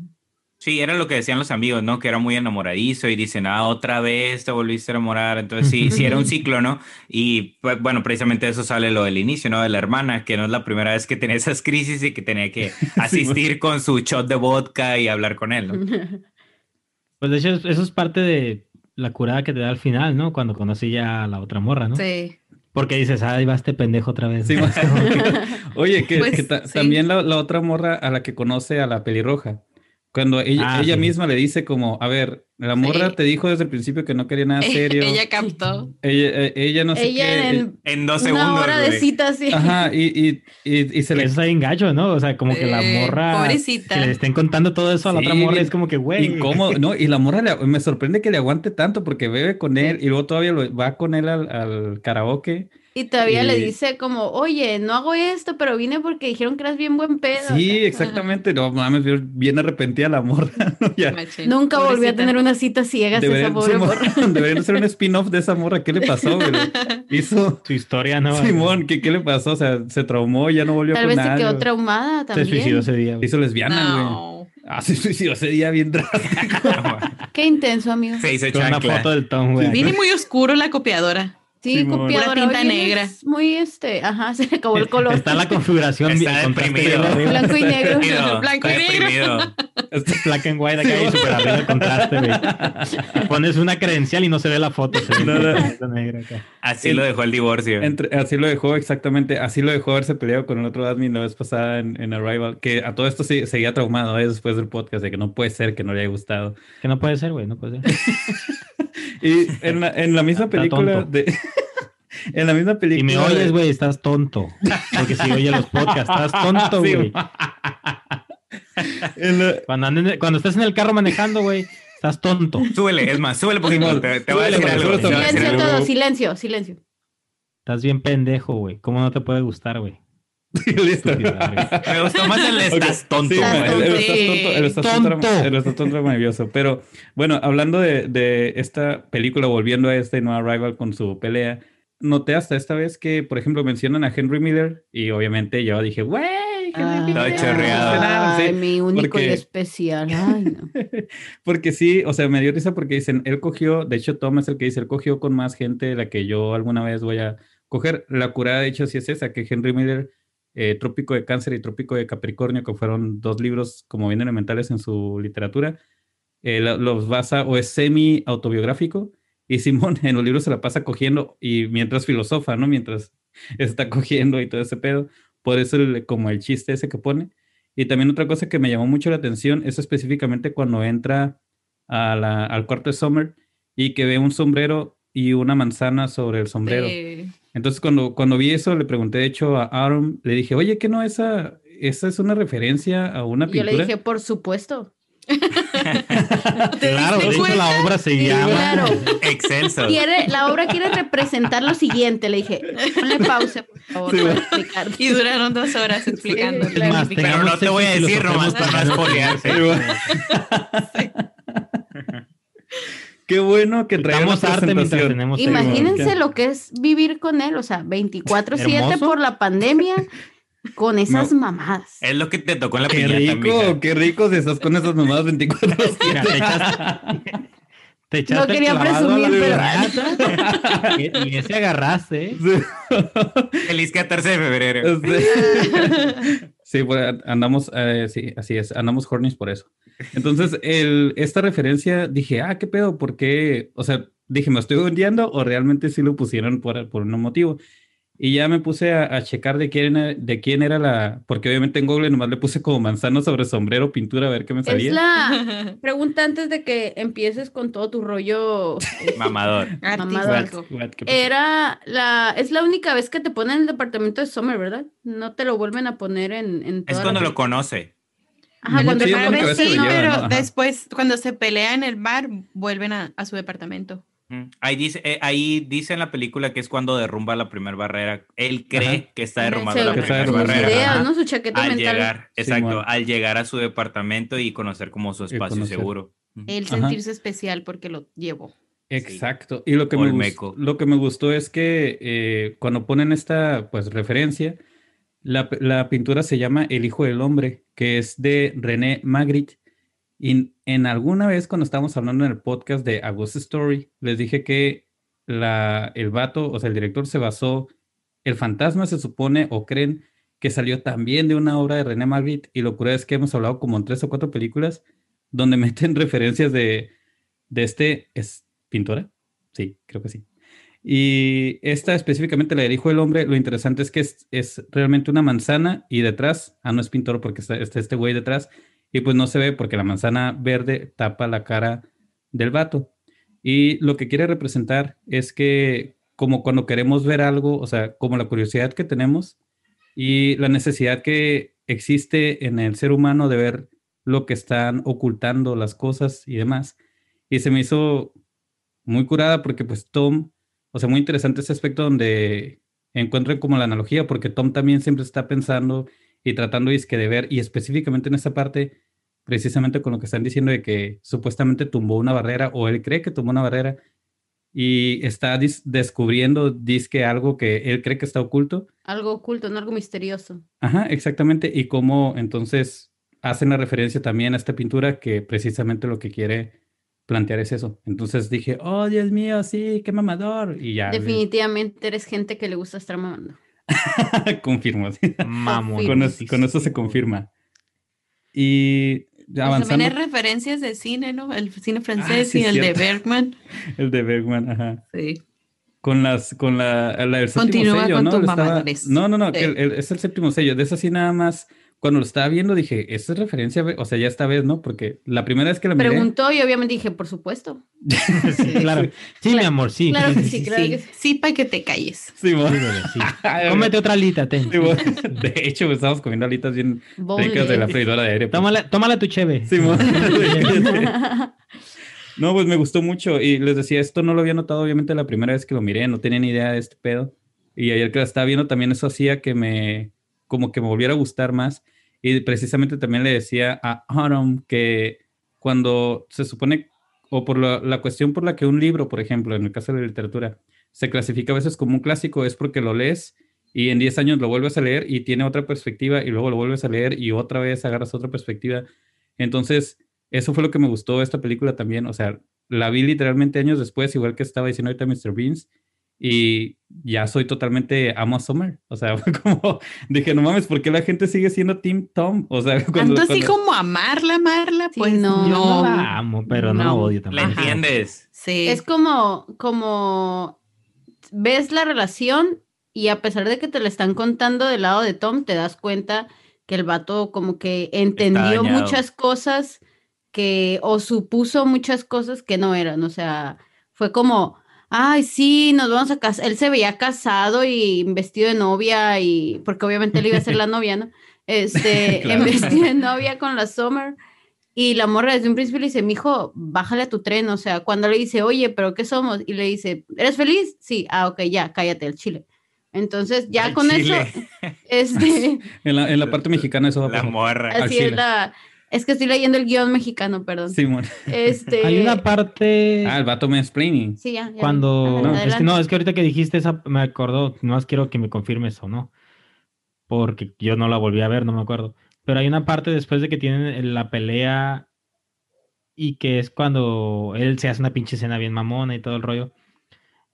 Sí, era lo que decían los amigos, ¿no? Que era muy enamoradizo y dicen, ah, otra vez te volviste a enamorar. Entonces, sí, sí era un ciclo, ¿no? Y pues, bueno, precisamente de eso sale lo del inicio, ¿no? De la hermana, que no es la primera vez que tenía esas crisis y que tenía que asistir con su shot de vodka y hablar con él, ¿no? Pues de hecho, es- eso es parte de la curada que te da al final, ¿no? Cuando conocí ya a la otra morra, ¿no? Sí. Porque dices, ah, ahí va este pendejo otra vez. Sí, ¿no? Oye, que, Pues, que ta- sí. también la, la otra morra a la que conoce a la pelirroja. Cuando ella, Ah, ella sí. misma le dice como, a ver, la morra Sí. te dijo desde el principio que no quería nada serio. Ella captó. ella, eh, ella no sé Ella qué. en En dos una segundos, hora de cita, sí. Ajá, y, y, y, y se le... Eso está bien gacho, ¿no? O sea, como que la Eh, morra. pobrecita. Que le estén contando todo eso a la Sí, otra morra, es como que, güey. Incómodo, ¿no? Y la morra le- me sorprende que le aguante tanto porque bebe con él y luego todavía lo- va con él al, al karaoke. Y todavía le dice como, oye, no hago esto, pero vine porque dijeron que eras bien buen pedo. Sí, exactamente. No mames, bien- bien arrepentida la morra. ¿no? Ya. Machín. Nunca volví a tener una cita ciega esa Deberían, pobre sí, morra. deberían hacer un spin-off de esa morra. ¿Qué le pasó? Hizo Su historia, ¿no? Simón, ¿qué, ¿qué le pasó? O sea, se traumó, ya no volvió Tal con vez se quedó traumada Se también. suicidó ese día. Se güey. hizo lesbiana, güey. No. Ah, se suicidó ese día bien drástico. Qué intenso, amigo. Se hizo Con una foto del Tom, güey. Viene muy oscuro la copiadora. Sí, Simón. copiadora. Pura tinta negra. Muy este, ajá, se le acabó el color. Está la configuración. Está deprimido. Blanco y negro. Deprimido, Blanco y negro. deprimido. Black and white acá y super arriba el contraste, güey. Pones una credencial y no se ve la foto. Se ve No, no. la negra acá. Así El- lo dejó el divorcio. Entre- así lo dejó exactamente, así lo dejó haberse peleado con el otro admin la vez pasada en, en Arrival, que a todo esto sí, seguía traumado ¿eh? después del podcast, de que no puede ser que no le haya gustado. Que no puede ser, güey, no puede ser. Y en la, en la misma película tonto. de... en la misma Y película... me oyes, güey, estás tonto. Porque si oyes los podcasts, estás tonto, Sí, güey. la- Cuando, cuando estés en el carro manejando, güey, estás tonto. Súbele, es más, súbele poquito. Simón, Te, te voy a decir algo. Silencio todo, silencio, silencio. Estás bien pendejo, güey. ¿Cómo no te puede gustar, güey? Listo. Me gustó más el estás tonto. el- estás tonto, el estás Tonto. tonto, el estás tonto maravilloso. Pero bueno, hablando de, de esta película, volviendo a este No Arrival con su pelea, noté hasta esta vez que, por ejemplo, mencionan a Henry Miller y obviamente yo dije, güey, Henry Estaba Miller. chorreado. Sí. Mi único porque- y especial. Ay, no. Porque sí, o sea, me dio risa porque dicen, él cogió, de hecho Tom es el que dice, él cogió con más gente de la que yo alguna vez voy a, coger. La curada, de hecho, sí es esa, que Henry Miller, eh, Trópico de Cáncer y Trópico de Capricornio, que fueron dos libros como bien elementales en su literatura, eh, los basa o es semi autobiográfico. Y Simón en los libros se la pasa cogiendo y mientras filosofa, ¿no? Mientras está cogiendo y todo ese pedo. Por eso como el chiste ese que pone. Y también otra cosa que me llamó mucho la atención es específicamente cuando entra al cuarto de Summer y que ve un sombrero y una manzana sobre el sombrero. Entonces cuando, cuando vi eso le pregunté de hecho a Aaron, le dije, oye, ¿qué no esa, esa es una referencia a una pintura? Yo le dije, por supuesto. claro, de hecho la obra se llama claro. Excelso. Quiere, la obra quiere representar lo siguiente. Le dije, ponle pausa, por favor, sí, para explicar. Y duraron dos horas explicando. Sí, más, pero no te voy a decir nomás para no espolearse. Qué bueno que traemos arte mientras tenemos Imagínense lo que es vivir con él, o sea, 24/7 por la pandemia con esas mamadas. Es lo que te tocó en la Qué rico, qué rico si estás con esas mamadas 24 horas. te echaste, no quería presumir, pero... y ese agarraste. ¿eh? Feliz 14 de febrero. Sí, pues andamos, eh, sí, así es, andamos hornies por eso. Entonces, el, esta referencia, dije, ah, qué pedo, ¿por qué? O sea, dije, ¿me estoy hundiendo o realmente sí lo pusieron por, por un motivo? Y ya me puse a, checar de quién, de quién era la, porque obviamente en Google nomás le puse como manzana sobre sombrero, pintura, a ver qué me salía. Es la pregunta antes de que empieces con todo tu rollo mamador. mamador. Era la, es la única vez que te ponen en el departamento de Summer, ¿verdad? No te lo vuelven a poner en... en es cuando lo conoce. Ajá, cuando sí, pero después, cuando se pelea en el bar, vuelven a, a su departamento. Ahí dice, eh, ahí dice en la película que es cuando derrumba la primera barrera. Él cree que está derrumbando la primera barrera. ¿no? Su chaqueta al mental. llegar, exacto, al llegar a su departamento y conocer como su espacio seguro. Él sentirse especial porque lo llevó. Exacto. Y lo que, me gustó, lo que me gustó es que eh, cuando ponen esta pues referencia, la, la, pintura se llama El Hijo del Hombre, que es de René Magritte. Y en alguna vez cuando estábamos hablando en el podcast de A Ghost Story, les dije que la, el vato, o sea, el director se basó, el fantasma se supone o creen que salió también de una obra de René Magritte y lo cura es que hemos hablado como en tres o cuatro películas donde meten referencias de, de este, ¿es pintora? Sí, creo que sí. Y esta específicamente la del del Hombre, lo interesante es que es, es realmente una manzana y detrás, ah, no es pintor porque está, está este güey detrás, y pues no se ve porque la manzana verde tapa la cara del vato. Y lo que quiere representar es que como cuando queremos ver algo, o sea, como la curiosidad que tenemos y la necesidad que existe en el ser humano de ver lo que están ocultando las cosas y demás. Y se me hizo muy curada porque pues Tom, o sea, muy interesante ese aspecto donde encuentran como la analogía, porque Tom también siempre está pensando y tratando de ver, y específicamente en esa parte, precisamente con lo que están diciendo de que supuestamente tumbó una barrera, o él cree que tumbó una barrera, y está descubriendo, dice algo que él cree que está oculto. Algo oculto, no algo misterioso. Ajá, exactamente, y cómo entonces hacen la referencia también a esta pintura que precisamente lo que quiere plantear es eso. Entonces dije, oh Dios mío, sí, qué mamador. Y ya. Definitivamente eres gente que le gusta estar mamando. Confirmo. Con, eso, se confirma. Y. También hay referencias de cine, ¿no? El cine francés ah, y el de Bergman. el de Bergman, ajá. Sí. Con las, con la, la el séptimo sello, ¿no? no, no, no, es el séptimo sello. De eso sí nada más cuando lo estaba viendo dije, esa es referencia, o sea, ya esta vez, ¿no? Porque la primera vez que la miré... Preguntó y obviamente dije, por supuesto. sí, claro. Sí, mi amor, sí. Claro que sí, claro que sí. Sí, para que te calles. Sí, sí, Cómete otra alita, ten. de hecho, estamos comiendo alitas bien ricas de la freidora de aire. Pues. Tómala, tómala tu cheve. Sí, No, pues me gustó mucho y les decía, esto no lo había notado obviamente la primera vez que lo miré, no tenía ni idea de este pedo. Y ayer que la estaba viendo también eso hacía que me, como que me volviera a gustar más. Y precisamente también le decía a Autumn que cuando se supone, o por la, cuestión por la que un libro, por ejemplo, en el caso de la literatura, se clasifica a veces como un clásico, es porque lo lees y en 10 años lo vuelves a leer y tiene otra perspectiva y luego lo vuelves a leer y otra vez agarras otra perspectiva. Entonces, eso fue lo que me gustó esta película también. O sea, la vi literalmente años después, igual que estaba diciendo ahorita Mr. Beans, y ya soy totalmente amo a Summer. O sea, fue como dije, no mames, ¿por qué la gente sigue siendo Team Tom? O sea, cuando, Tanto así cuando- como amarla, amarla, Sí, pues no. Yo no la amo, pero no, la No. odio ¿La también. Ajá. entiendes? Sí. Es como, como ves la relación y a pesar de que te la están contando del lado de Tom, te das cuenta que el vato como que entendió muchas cosas que, o supuso muchas cosas que no eran. O sea, fue como, ay, sí, nos vamos a casar. Él se veía casado y vestido de novia y, porque obviamente él iba a ser la novia, ¿no? Este, Claro. en vestido de novia con la Summer. Y la morra desde un principio le dice, mijo, bájale a tu tren. O sea, cuando le dice, oye, ¿pero qué somos? Y le dice, ¿eres feliz? Sí, ah, ok, ya, cállate el chile. Entonces, ya Al con chile. eso, este, en, la, en la parte mexicana eso va a La morra. Al así chile. es la... Es que estoy leyendo el guion mexicano, perdón. Simón. Este, Hay una parte Ah, el vato me explaining. Sí, ya. ya. cuando... Ajá, es que no, es que ahorita que dijiste esa, me acordó, más quiero que me confirmes o no, porque yo no la volví a ver, no me acuerdo. Pero hay una parte después de que tienen la pelea y que es cuando él se hace una pinche escena bien mamona y todo el rollo.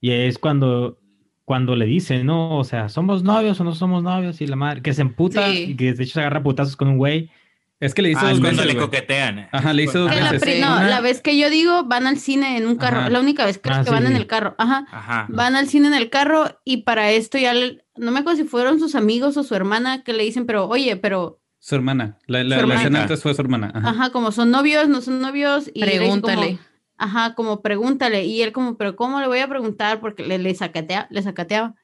Y es cuando, cuando le dice, no, o sea, ¿somos novios o no somos novios? Y la madre, que se emputa Sí. y que de hecho se agarra a putazos con un güey. Es que le hizo Ah, dos cuando veces, le güey. coquetean. Ajá, le hizo dos la, veces. pri- Sí. no, Una- la vez que yo digo, van al cine en un carro. Ajá. La única vez que, Ah, que sí, van en el carro. Ajá. Ajá. Van al cine en el carro y para esto ya le- no me acuerdo si fueron sus amigos o su hermana que le dicen, pero oye, pero Su hermana. La, la, Su la escena antes fue su hermana. Ajá. ajá, como son novios, no son novios y le como, Pregúntale. ajá, como pregúntale y él como, pero ¿cómo le voy a preguntar? Porque le, le sacatea, le sacateaba.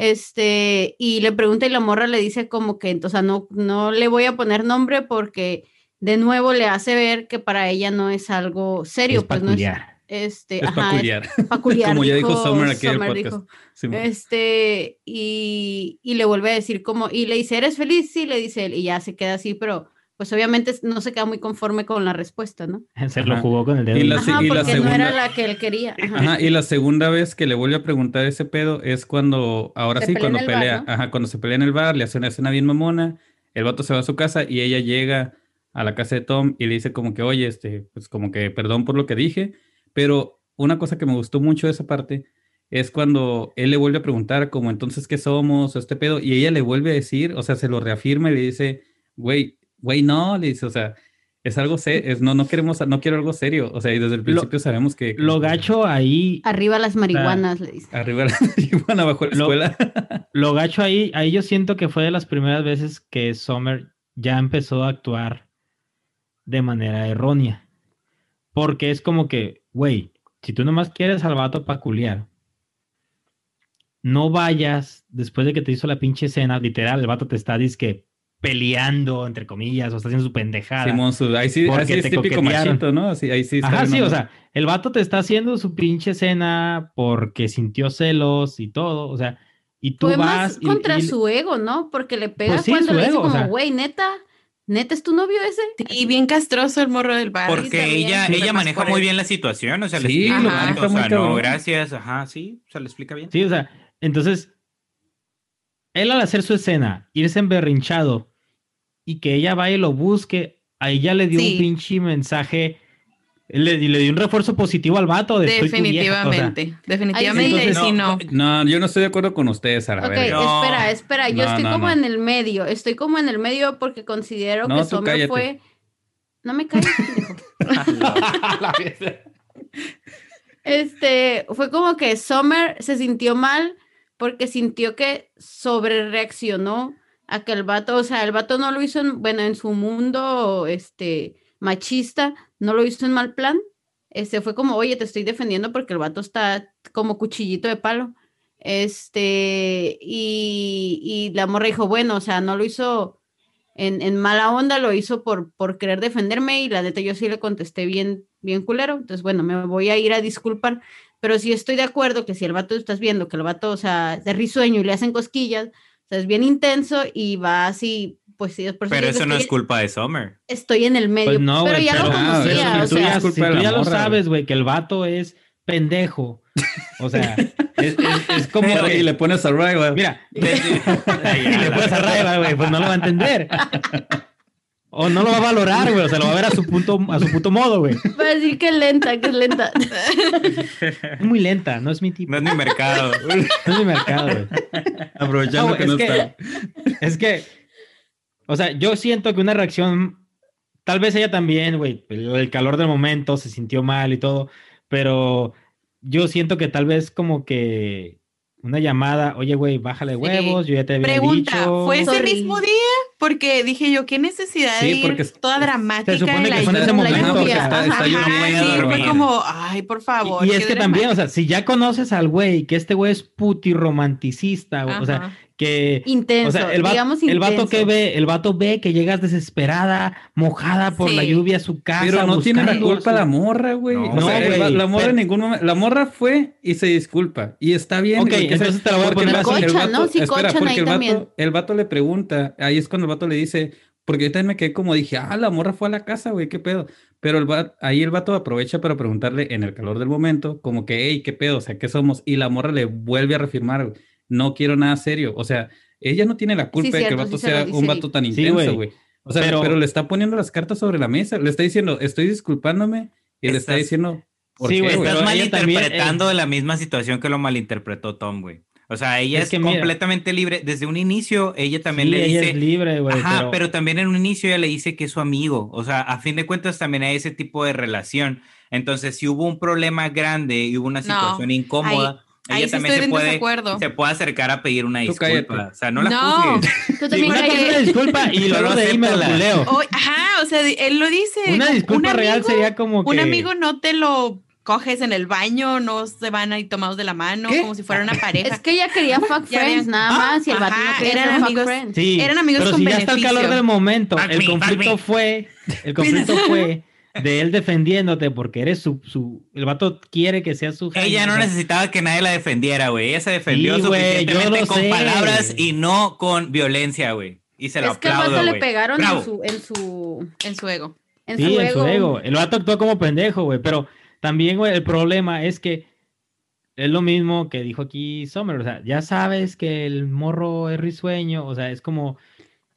Este, y le pregunta y la morra le dice como que, o sea, no, no le voy a poner nombre porque de nuevo le hace ver que para ella no es algo serio, es pues no es, peculiar. este, Es ajá, peculiar. es peculiar. Como ya dijo Summer aquí en el Summer podcast. dijo. Este, y, y le vuelve a decir como, y le dice, ¿eres feliz? Sí, le dice él, y ya se queda así, pero pues obviamente no se queda muy conforme con la respuesta, ¿no? Se lo jugó con el dedo. Y la- Ajá, y la porque no era segunda- la que él quería. Ajá. Ajá, y la segunda vez que le vuelve a preguntar ese pedo es cuando, ahora Se sí, pelea cuando bar, pelea, ¿no? ajá, cuando se pelea en el bar, le hace una escena bien mamona, el vato se va a su casa y ella llega a la casa de Tom y le dice como que, oye, este, pues como que perdón por lo que dije, pero una cosa que me gustó mucho de esa parte es cuando él le vuelve a preguntar como entonces qué somos, o este pedo, y ella le vuelve a decir, o sea, se lo reafirma y le dice, güey, güey, no, le dice, o sea, es algo serio, es, no, no queremos, no quiero algo serio, o sea, y desde el principio sabemos que... Lo gacho ahí, Arriba las marihuanas, le dice. Arriba la marihuana abajo la Lo- escuela. lo gacho ahí, ahí yo siento que fue de las primeras veces que Summer ya empezó a actuar de manera errónea. Porque es como que, güey, si tú nomás quieres al vato pa' culiar, no vayas después de que te hizo la pinche escena, literal, el vato te está disque peleando, entre comillas, o está haciendo su pendejada. Simón, su- ahí sí, ahí Porque sí es típico machito, ¿no? Así, ahí sí está Ajá, sí, o sea, el vato te está haciendo su pinche escena porque sintió celos y todo, o sea, y tú Fue vas más y- contra y- su ego, ¿no? Porque le pega Pues sí, cuando le dice ego, o como, sea. güey, neta, neta es tu novio ese. Y bien castroso el morro del bar. Porque ella, ella maneja muy él. bien la situación, o sea, le Sí, explica, lo tanto, maneja o sea, no, gracias, ajá, sí, se le explica bien. Sí, o sea, entonces, él al hacer su escena, irse emberrinchado y que ella vaya y lo busque, ahí ya le dio Sí. un pinche mensaje, le, le dio un refuerzo positivo al vato de "Soy tu vieja", o sea, Definitivamente. Definitivamente entonces, sí, no. No, yo no estoy de acuerdo con ustedes, a la Ok, verga. No. espera, espera, yo No, estoy no, como no. en el medio, estoy como en el medio porque considero No, que cállate. fue... No me calles. Este, fue como que Summer se sintió mal porque sintió que sobre reaccionó a que el vato, o sea, el vato no lo hizo, en, bueno, en su mundo, este, machista, no lo hizo en mal plan. Este, fue como, oye, te estoy defendiendo porque el vato está como cuchillito de palo. Este, y, la morra dijo, bueno, o sea, no lo hizo en, en mala onda, lo hizo por, por querer defenderme y la neta yo sí le contesté bien, bien culero. Entonces, bueno, me voy a ir a disculpar, pero sí estoy de acuerdo que si el vato estás viendo que el vato, o sea, de risueño y le hacen cosquillas, sea, es bien intenso y va así, pues sí, por Pero eso no estoy, es culpa de Summer. estoy en el medio, Pues no, pero ya lo pero- ah, conocía, pero o si tú ya sea, si tú lo sabes, güey, que el vato es pendejo. O sea, es, es- es como Pero, que- y le pones a Rival. Mira, y le puedes arraigar, güey, pues no lo va a entender. O no lo va a valorar, güey. O sea, lo va a ver a su punto, a su puto modo, güey. Va a decir que es lenta, que es lenta. Es muy lenta, no es mi tipo. No es mi mercado. No es mi mercado, güey. Aprovechando No, que no que- está. Es que, o sea, yo siento que una reacción, tal vez ella también, güey, el calor del momento se sintió mal y todo, pero yo siento que tal vez como que una llamada, oye, güey, bájale huevos, yo ya te había Pregunta, dicho. ¿fue ese Sorry. mismo día? Porque dije yo, qué necesidad Sí, de ir porque es- toda dramática. se supone en que la fue en ese lluvia. momento, está- está lloviendo, sí, fue como, ay, por favor. Y es que también, o sea, si ya conoces al güey, que este güey es putirromanticista, güey, o sea. Que Intenso, O sea, el, va- digamos el vato intenso. que ve, el vato ve que llegas desesperada, mojada por la lluvia a su casa. Pero no tiene la culpa su- la morra, güey. No, o sea, la morra pero- en ningún momento. La morra fue y se disculpa. Y está bien. Ok, que se- entonces te la voy a poner el vato- así. el Cochan, ¿no? vato- Sí, espera, cochan porque ahí el también. vato, el vato le pregunta. Ahí es cuando el vato le dice. Porque yo también me quedé como dije, ah, la morra fue a la casa, güey, qué pedo. Pero el va- ahí el vato aprovecha para preguntarle en el calor del momento, como que, hey, qué pedo, o sea, ¿qué somos? Y la morra le vuelve a reafirmar, güey, no quiero nada serio. O sea, ella no tiene la culpa de que el cierto, vato sí sea un vato tan Sí, intenso, güey. O sea, pero, Pero- le está poniendo las cartas sobre la mesa. Le está diciendo, estoy disculpándome. Y le está Estás- diciendo, ¿por Sí, qué, güey? Estás pero ella también, malinterpretando la misma situación que lo malinterpretó Tom, güey. O sea, ella Es es, que mira- completamente libre. Desde un inicio, ella también Sí, le ella dice. es libre, güey. Ajá, pero, pero... también en un inicio ella le dice que es su amigo. O sea, a fin de cuentas también hay ese tipo de relación. Entonces, si hubo un problema grande y hubo una No, situación incómoda, ahí ella sí también estoy se en puede, desacuerdo. se puede acercar a pedir una disculpa. O sea, no la No. juzgues. Tú también una disculpa y luego de ahí me lo acéptala. culeo. O- ajá, o sea, él lo dice. Una disculpa un real sería como que... Un amigo no te lo coges en el baño, no se van ahí tomados de la mano, ¿Qué? como si fuera una pareja. Es que ella quería fuck Ya friends, nada Ah, más, y el vato no ajá, quería eran ser fuck amigos. friends. Sí, Eran amigos pero con si ya está el calor del momento, Fuck el me, conflicto fue, el conflicto fue de él defendiéndote porque eres su, su, el vato quiere que seas su Ella no sea, necesitaba que nadie la defendiera, güey. Ella se defendió Sí, güey, yo suficientemente lo con sé. palabras y no con violencia, güey. Y se lo Es que al aplaudo, vato le pegaron en su, en su, en su ego. en Sí, su en ego. su ego. El vato actuó como pendejo, güey. Pero también, güey, el problema es que es lo mismo que dijo aquí Summer. O sea, ya sabes que el morro es risueño. O sea, es como.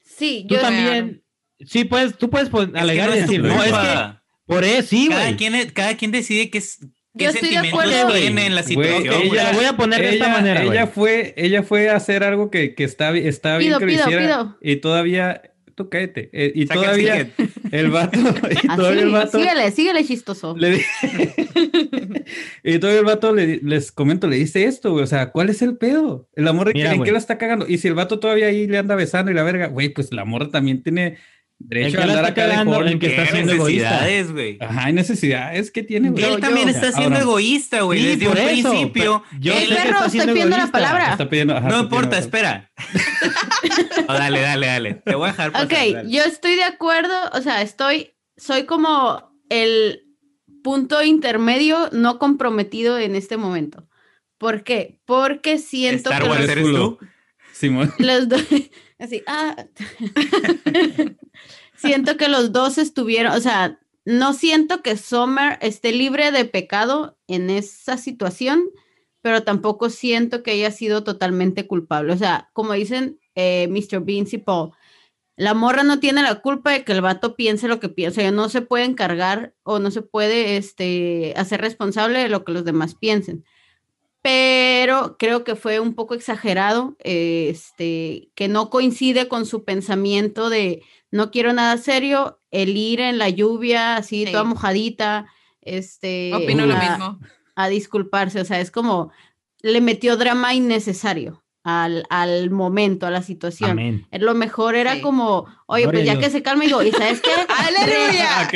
Sí, Tú yo también. Sí, puedes, tú puedes que alegar no y decir, no, es que. Por eso, sí, cada, güey. quien, cada quien decide qué, es- qué Yo estoy de sentimientos acuerdo. tiene en la situación. Güey. ya lo voy a poner de esta ella- manera, Ella fue, ella fue a hacer algo que, que está, está bien Pido, que lo pido, hiciera. pido. Y todavía, tú cállate. eh, y Saca todavía el vato, y todavía el Así, vato síguele, síguele chistoso. le di- y todavía el vato le, les comento, le dice esto, güey. O sea, ¿cuál es el pedo? El amor Mira, en güey. qué la está cagando. Y si el vato todavía ahí le anda besando y la verga, güey, pues la morra también tiene ¿En derecho a la andar está acá de cagando? horny. ¿En qué está siendo egoísta? güey. Ajá, hay necesidades que tiene, güey. Él también yo- está siendo Ahora- egoísta, güey. Sí, desde un por eso, principio. yo que Perro, está siendo pidiendo la palabra. Está pidiendo, ajá, no está importa, pidiendo- espera. Oh, dale, dale, dale. Te voy a dejar pasar, Ok, dale. yo estoy de acuerdo, o sea, estoy, soy como el punto intermedio no comprometido en este momento. ¿Por qué? Porque siento Star que Wars los, eres tú. Simón. los dos, así, ah, siento que los dos estuvieron, o sea, no siento que Summer esté libre de pecado en esa situación, pero tampoco siento que haya sido totalmente culpable. O sea, como dicen Mr. Beans y Paul, la morra no tiene la culpa de que el vato piense lo que piensa. O sea, no se puede encargar o no se puede este, hacer responsable de lo que los demás piensen. Pero creo que fue un poco exagerado, este, que no coincide con su pensamiento de no quiero nada serio, el ir en la lluvia así Sí. toda mojadita, este, Opino lo a- mismo. a disculparse, o sea, es como le metió drama innecesario al, al momento, a la situación. Amén. Eh, Lo mejor era Sí. como, oye, Gloria pues ya Dios. que se calme, y digo, ¿y sabes qué? ¡Aleluya! Ah.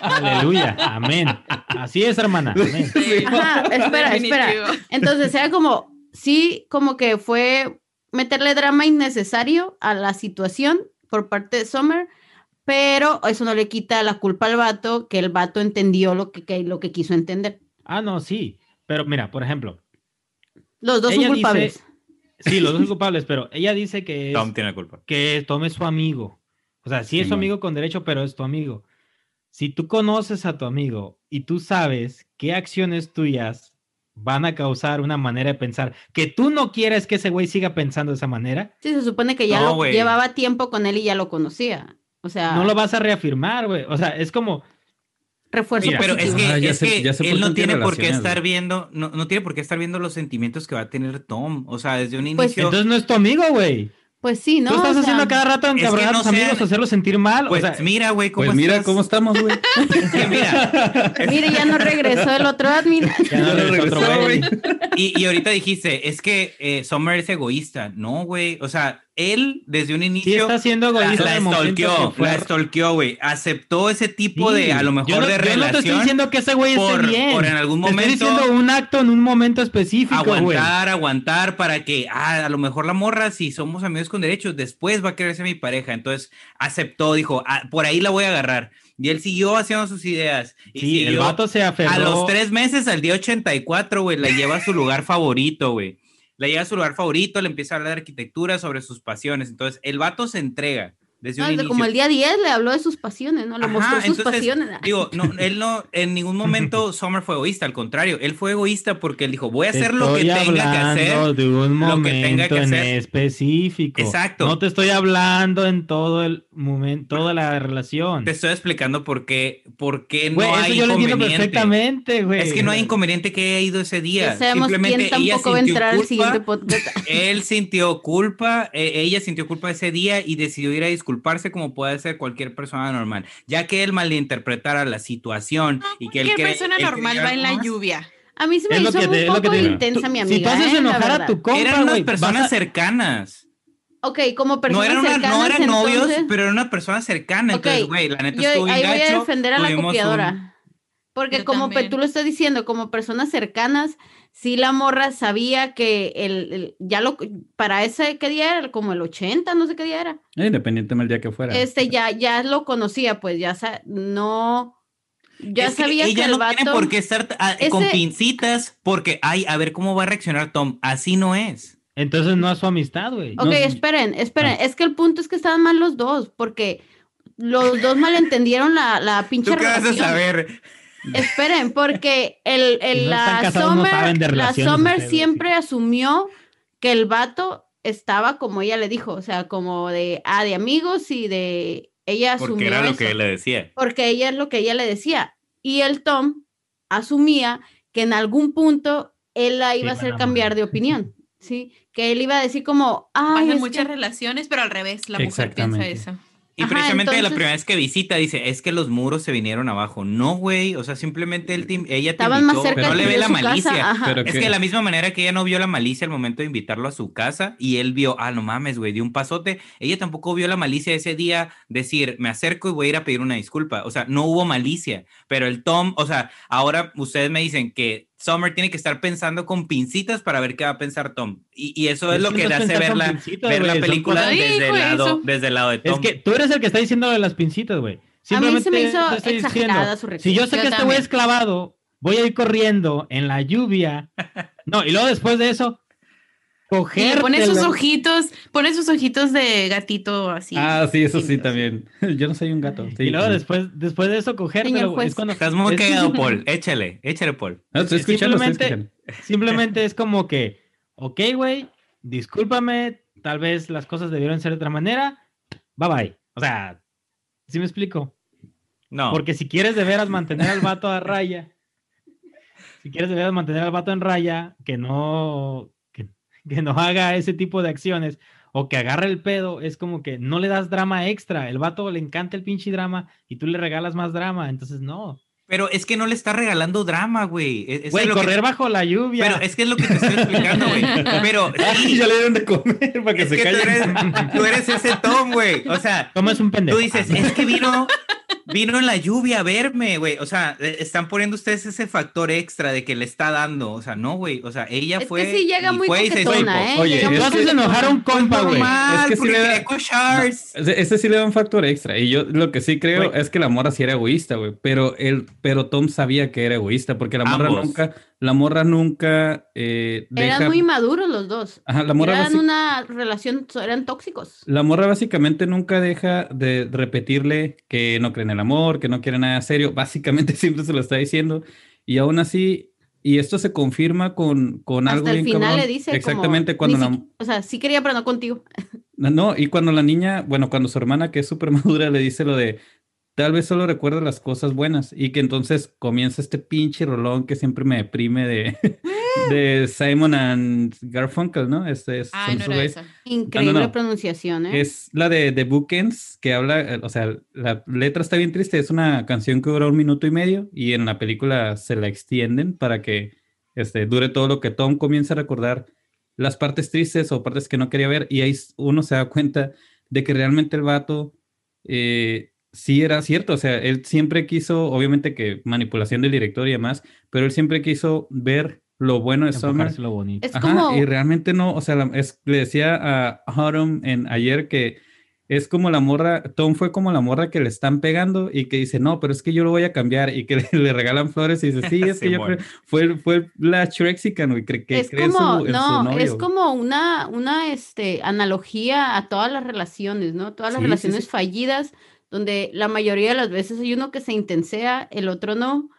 Aleluya. Amén. Así es, hermana. Amén. Sí. Ajá, espera, espera. Entonces era como, sí, como que fue meterle drama innecesario a la situación por parte de Summer, pero eso no le quita la culpa al vato, que el vato entendió lo que, que- lo que quiso entender. Ah, no, sí. Pero mira, por ejemplo, Los dos son Ella dice- culpables. sí, los dos son culpables, pero ella dice que es, Tom tiene culpa. que Tom es su amigo. O sea, sí es su Simón. amigo con derecho, pero es tu amigo. Si tú conoces a tu amigo y tú sabes qué acciones tuyas van a causar una manera de pensar que tú no quieres que ese güey siga pensando de esa manera, Sí, se supone que ya No, lo llevaba tiempo con él y ya lo conocía. O sea, no lo vas a reafirmar, güey. O sea, es como, refuerzo Mira, Pero es que, Ah, ya es sé- que ya sé por él no tiene por qué estar viendo, no, no tiene por qué estar viendo los sentimientos que va a tener Tom. O sea, desde un Pues, inicio. entonces no es tu amigo, güey. Pues sí, ¿no? Tú estás O sea, haciendo cada rato que encabronar a no tus amigos, sean- hacerlos sentir mal. pues o sea, mira, güey, cómo Pues mira cómo estamos, güey. Es que mira, Mire, ya no regresó el otro admin. ya no regresó güey. y, y ahorita dijiste, es que eh, Summer es egoísta. No, güey. O sea, él desde un Sí inicio está siendo egoísta. la fue- la güey. Aceptó ese tipo Sí. de, a lo mejor, Yo no- de Yo no te estoy relación. diciendo que ese güey esté bien. por en algún Te momento- estoy diciendo un acto en un momento específico, aguantar, aguantar para que, ah, a lo mejor la morra, si somos amigos con derechos, después va a querer ser mi pareja. Entonces aceptó, dijo, ah, por ahí la voy a agarrar. Y él siguió haciendo sus ideas. Y Sí, el vato se aferró. A los tres meses, al día 84, güey, la lleva a su lugar favorito, güey. La lleva a su lugar favorito, le empieza a hablar de arquitectura sobre sus pasiones. Entonces, el vato se entrega desde No, un desde inicio. como el día 10 le habló de sus pasiones, ¿no? Le Ajá, mostró sus entonces, pasiones. Digo, no, él no, en ningún momento Summer fue egoísta, al contrario, él fue egoísta porque él dijo, voy a Te hacer lo que tenga que hacer. de un lo que tenga momento que en hacer. específico. Exacto. No te estoy hablando en todo el momento, toda la relación. Te estoy explicando por qué, por qué no Güey, eso hay yo lo entiendo inconveniente. perfectamente, güey. Es que no hay inconveniente que haya ido ese día. Simplemente quién ella tampoco va a entrar al siguiente podcast. Él sintió culpa, eh, ella sintió culpa ese día y decidió ir a disculparse como puede ser cualquier persona normal, ya que él malinterpretara la situación y que él ¿Qué cree- persona él normal va en la lluvia? A mí se me Es hizo que te- un poco te intensa Tú- mi si amiga. tú haces ¿eh? Enojar a tu compa, Eran unas güey, personas a- cercanas. Ok, como No personas eran, una- cercanas. no eran novios, entonces- pero eran una persona cercana. Ok, Entonces, güey, la neta Yo estuvo ahí voy a defender a la tuvimos un- copiadora. Porque Yo como tú lo estás diciendo, como personas cercanas, sí la morra sabía que el, el- ya lo para ese qué día era, como el 80, no sé qué día era. Independientemente del día que fuera. Este ya ya lo conocía, pues ya sa- no ya Es que sabía que, ella el no vato tiene por qué estar ah, con Ese- pincitas porque, ay, a ver cómo va a reaccionar Tom. Así no es. Entonces no es su amistad, güey. Ok, No- esperen, esperen, Ah. es que el punto es que estaban mal los dos, porque los dos malentendieron la, la pinche ¿Tú qué vas a relación. saber? Esperen, porque el, el- no la casados, no Summer, de la relaciones Summer ustedes, siempre asumió que el vato estaba como ella le dijo, o sea, como de, ah, de amigos y de, ella asumió Porque era lo que le decía. porque ella es lo que ella le decía. Y el Tom asumía que en algún punto él la iba a hacer cambiar de opinión, ¿sí? Que él iba a decir como, Pasan es muchas que- relaciones, pero al revés, la mujer piensa eso. Y Ajá, precisamente la entonces- primera vez que visita dice, es que los muros se vinieron abajo. No, güey, o sea, simplemente él te- ella te estaban más invitó, cerca no de le ve la malicia. Pero Es que- que de la misma manera que ella no vio la malicia al momento de invitarlo a su casa y él vio, ah, no mames, güey, dio un pasote, ella tampoco vio la malicia ese día decir, me acerco y voy a ir a pedir una disculpa. O sea, no hubo malicia, pero el Tom, o sea, ahora ustedes me dicen que Summer tiene que estar pensando con pincitas para ver qué va a pensar Tom. Y, y eso es lo que le hace ver la, ver la película desde el, lado, desde el lado de Tom. Es que tú eres el que está diciendo lo de las pincitas, güey. A mí Simplemente se me hizo exagerada su Si yo sé Yo que este güey es clavado, voy a ir corriendo en la lluvia. No, y luego después de eso, Coger. pone sus ojitos, pone sus ojitos de gatito así. Ah, sí, eso sí también. Yo no soy un gato. sí, Y luego sí. después, después de eso, Señor cogértelo. Es cuando Estás muy cagado, Paul. Échale, échale, Paul. No, estoy escuchando, estoy simplemente- escuchando. Simplemente es como que, ok, güey, discúlpame, tal vez las cosas debieron ser de otra manera. Bye bye. O sea, ¿sí me explico? No. Porque si quieres de veras mantener al vato a raya, si quieres de veras mantener al vato en raya, que no, que, que no haga ese tipo de acciones o que agarre el pedo, es como que no le das drama extra. El vato le encanta el pinche drama y tú le regalas más drama, entonces no. Pero es que no le está regalando drama, güey. Es- eso Güey, es lo que- correr bajo la lluvia. Pero es que es lo que te estoy explicando, güey. Pero Ay, ya le dieron de comer para que es se que tú calle. eres, tú eres ese Tom, güey. O sea, ¿Cómo es un pendejo? tú dices, es que vino, vino en la lluvia a verme, güey. O sea, eh, están poniendo ustedes ese factor extra de que le está dando. O sea, no, güey. O sea, ella Es fue. que sí llega y muy fue coquetona. ¿eh? Oye, es Tú haces enojar a un compa, güey. Es que sí le da-. Ese ese sí le da un factor extra. Y yo lo que sí creo es que la morra sí era egoísta, güey. Pero él, pero Tom sabía que era egoísta, porque la morra Ambos. nunca, la morra nunca eh, deja. Eran muy maduros los dos. Ajá, la morra Eran una relación, eran tóxicos. La morra básicamente nunca deja de repetirle que no cree en el amor, que no quiere nada serio. Básicamente siempre se lo está diciendo. Y aún así, y esto se confirma con, con algo Hasta el bien final cabrón. le dice como, Exactamente "Ni cuando la, O sea, sí quería, pero no contigo. No, no, y cuando la niña, bueno, cuando su hermana, que es súper madura, le dice lo de, tal vez solo recuerda las cosas buenas y que entonces comienza este pinche rolón que siempre me deprime de, de Simon and Garfunkel, ¿no? Este es Ay, no era esa. Increíble no. pronunciación, ¿eh? Es la de The Bookends, que habla, o sea, la letra está bien triste, es una canción que dura un minuto y medio y en la película se la extienden para que este, dure todo lo que Tom comienza a recordar las partes tristes o partes que no quería ver y ahí uno se da cuenta de que realmente el vato eh, sí era cierto, o sea, él siempre quiso, obviamente que manipulación del director y demás, pero él siempre quiso ver lo bueno de Summer lo bonito. Es Ajá, como, y realmente no, o sea, la- es- le decía a Autumn en ayer que es como la morra, Tom fue como la morra que le están pegando y que dice, no, pero es que yo lo voy a cambiar y que le, le regalan flores y dice, sí, es que yo fue, fue la Shrexican, güey, que, que es cree su- como, su no, novio, es como una, una este, analogía a todas las relaciones, ¿no? Todas las Sí, sí, relaciones sí. fallidas, donde la mayoría de las veces hay uno que se intensea, el otro no,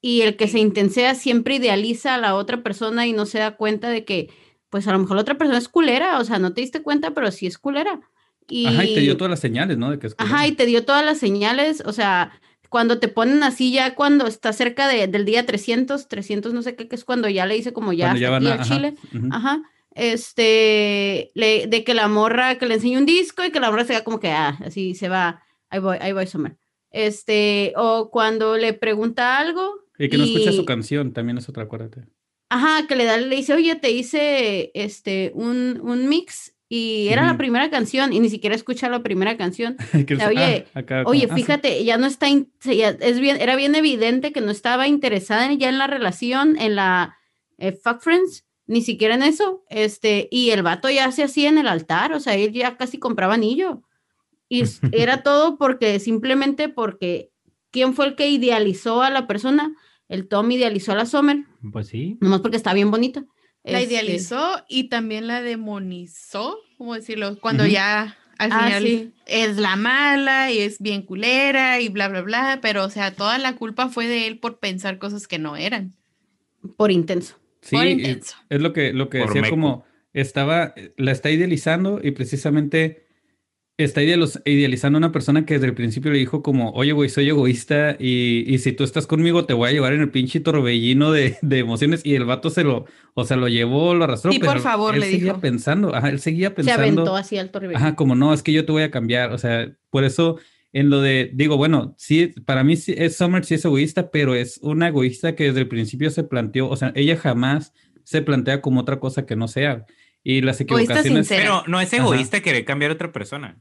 y el que se intensea siempre idealiza a la otra persona y no se da cuenta de que, pues a lo mejor la otra persona es culera, o sea, no te diste cuenta, pero sí es culera. Y, Ajá, y te dio todas las señales, ¿no? De que es Ajá, y te dio todas las señales, o sea, cuando te ponen así ya cuando está cerca de- del día 300, 300 no sé qué, que es cuando ya le dice como ya hasta van aquí a- al ajá, chile, ujú. ajá, este, le- de que la morra, que le enseña un disco y que la morra se va como que, ah, así se va, ahí voy, ahí voy, Summer. Este, o cuando le pregunta algo. Y que no escucha su y- canción, también es otra, acuérdate. Ajá, que le da, le dice, oye, te hice este, un, un mix y era la primera canción y ni siquiera escucha la primera canción. Que sea, oye, ah, acá, Oye, ah, sí. fíjate, ya no está, ya es bien, era bien evidente que no estaba interesada en- ya en la relación, en la eh, fuck friends, ni siquiera en eso, este, y el vato ya se hacía en el altar, o sea, él ya casi compraba anillo, y era todo porque, simplemente porque, ¿quién fue el que idealizó a la persona? El Tom idealizó a la Summer, Pues sí. nomás porque está bien bonita. La Este, idealizó y también la demonizó, ¿cómo decirlo? Cuando Ujú. ya al Ah, final sí. es la mala y es bien culera y bla, bla, bla, pero o sea, toda la culpa fue de él por pensar cosas que no eran. Por intenso. Sí, por intenso. es lo que, lo que Por decía meco. como estaba, la está idealizando y precisamente está idealizando a una persona que desde el principio le dijo como, oye, güey, soy egoísta y, y si tú estás conmigo te voy a llevar en el pinche torbellino de, de emociones y el vato se lo, o sea, lo llevó, lo arrastró, Sí, por favor, él le seguía dijo. pensando, ajá, él seguía Se pensando. aventó así al torbellino. Ajá, como no, es que yo te voy a cambiar. O sea, por eso en lo de, digo, bueno, sí, para mí sí, es Summer sí es egoísta, pero es una egoísta que desde el principio se planteó, o sea, ella jamás se plantea como otra cosa que no sea. Y las Egoísta equivocaciones. sincera. Pero no es Ajá. egoísta querer cambiar a otra persona.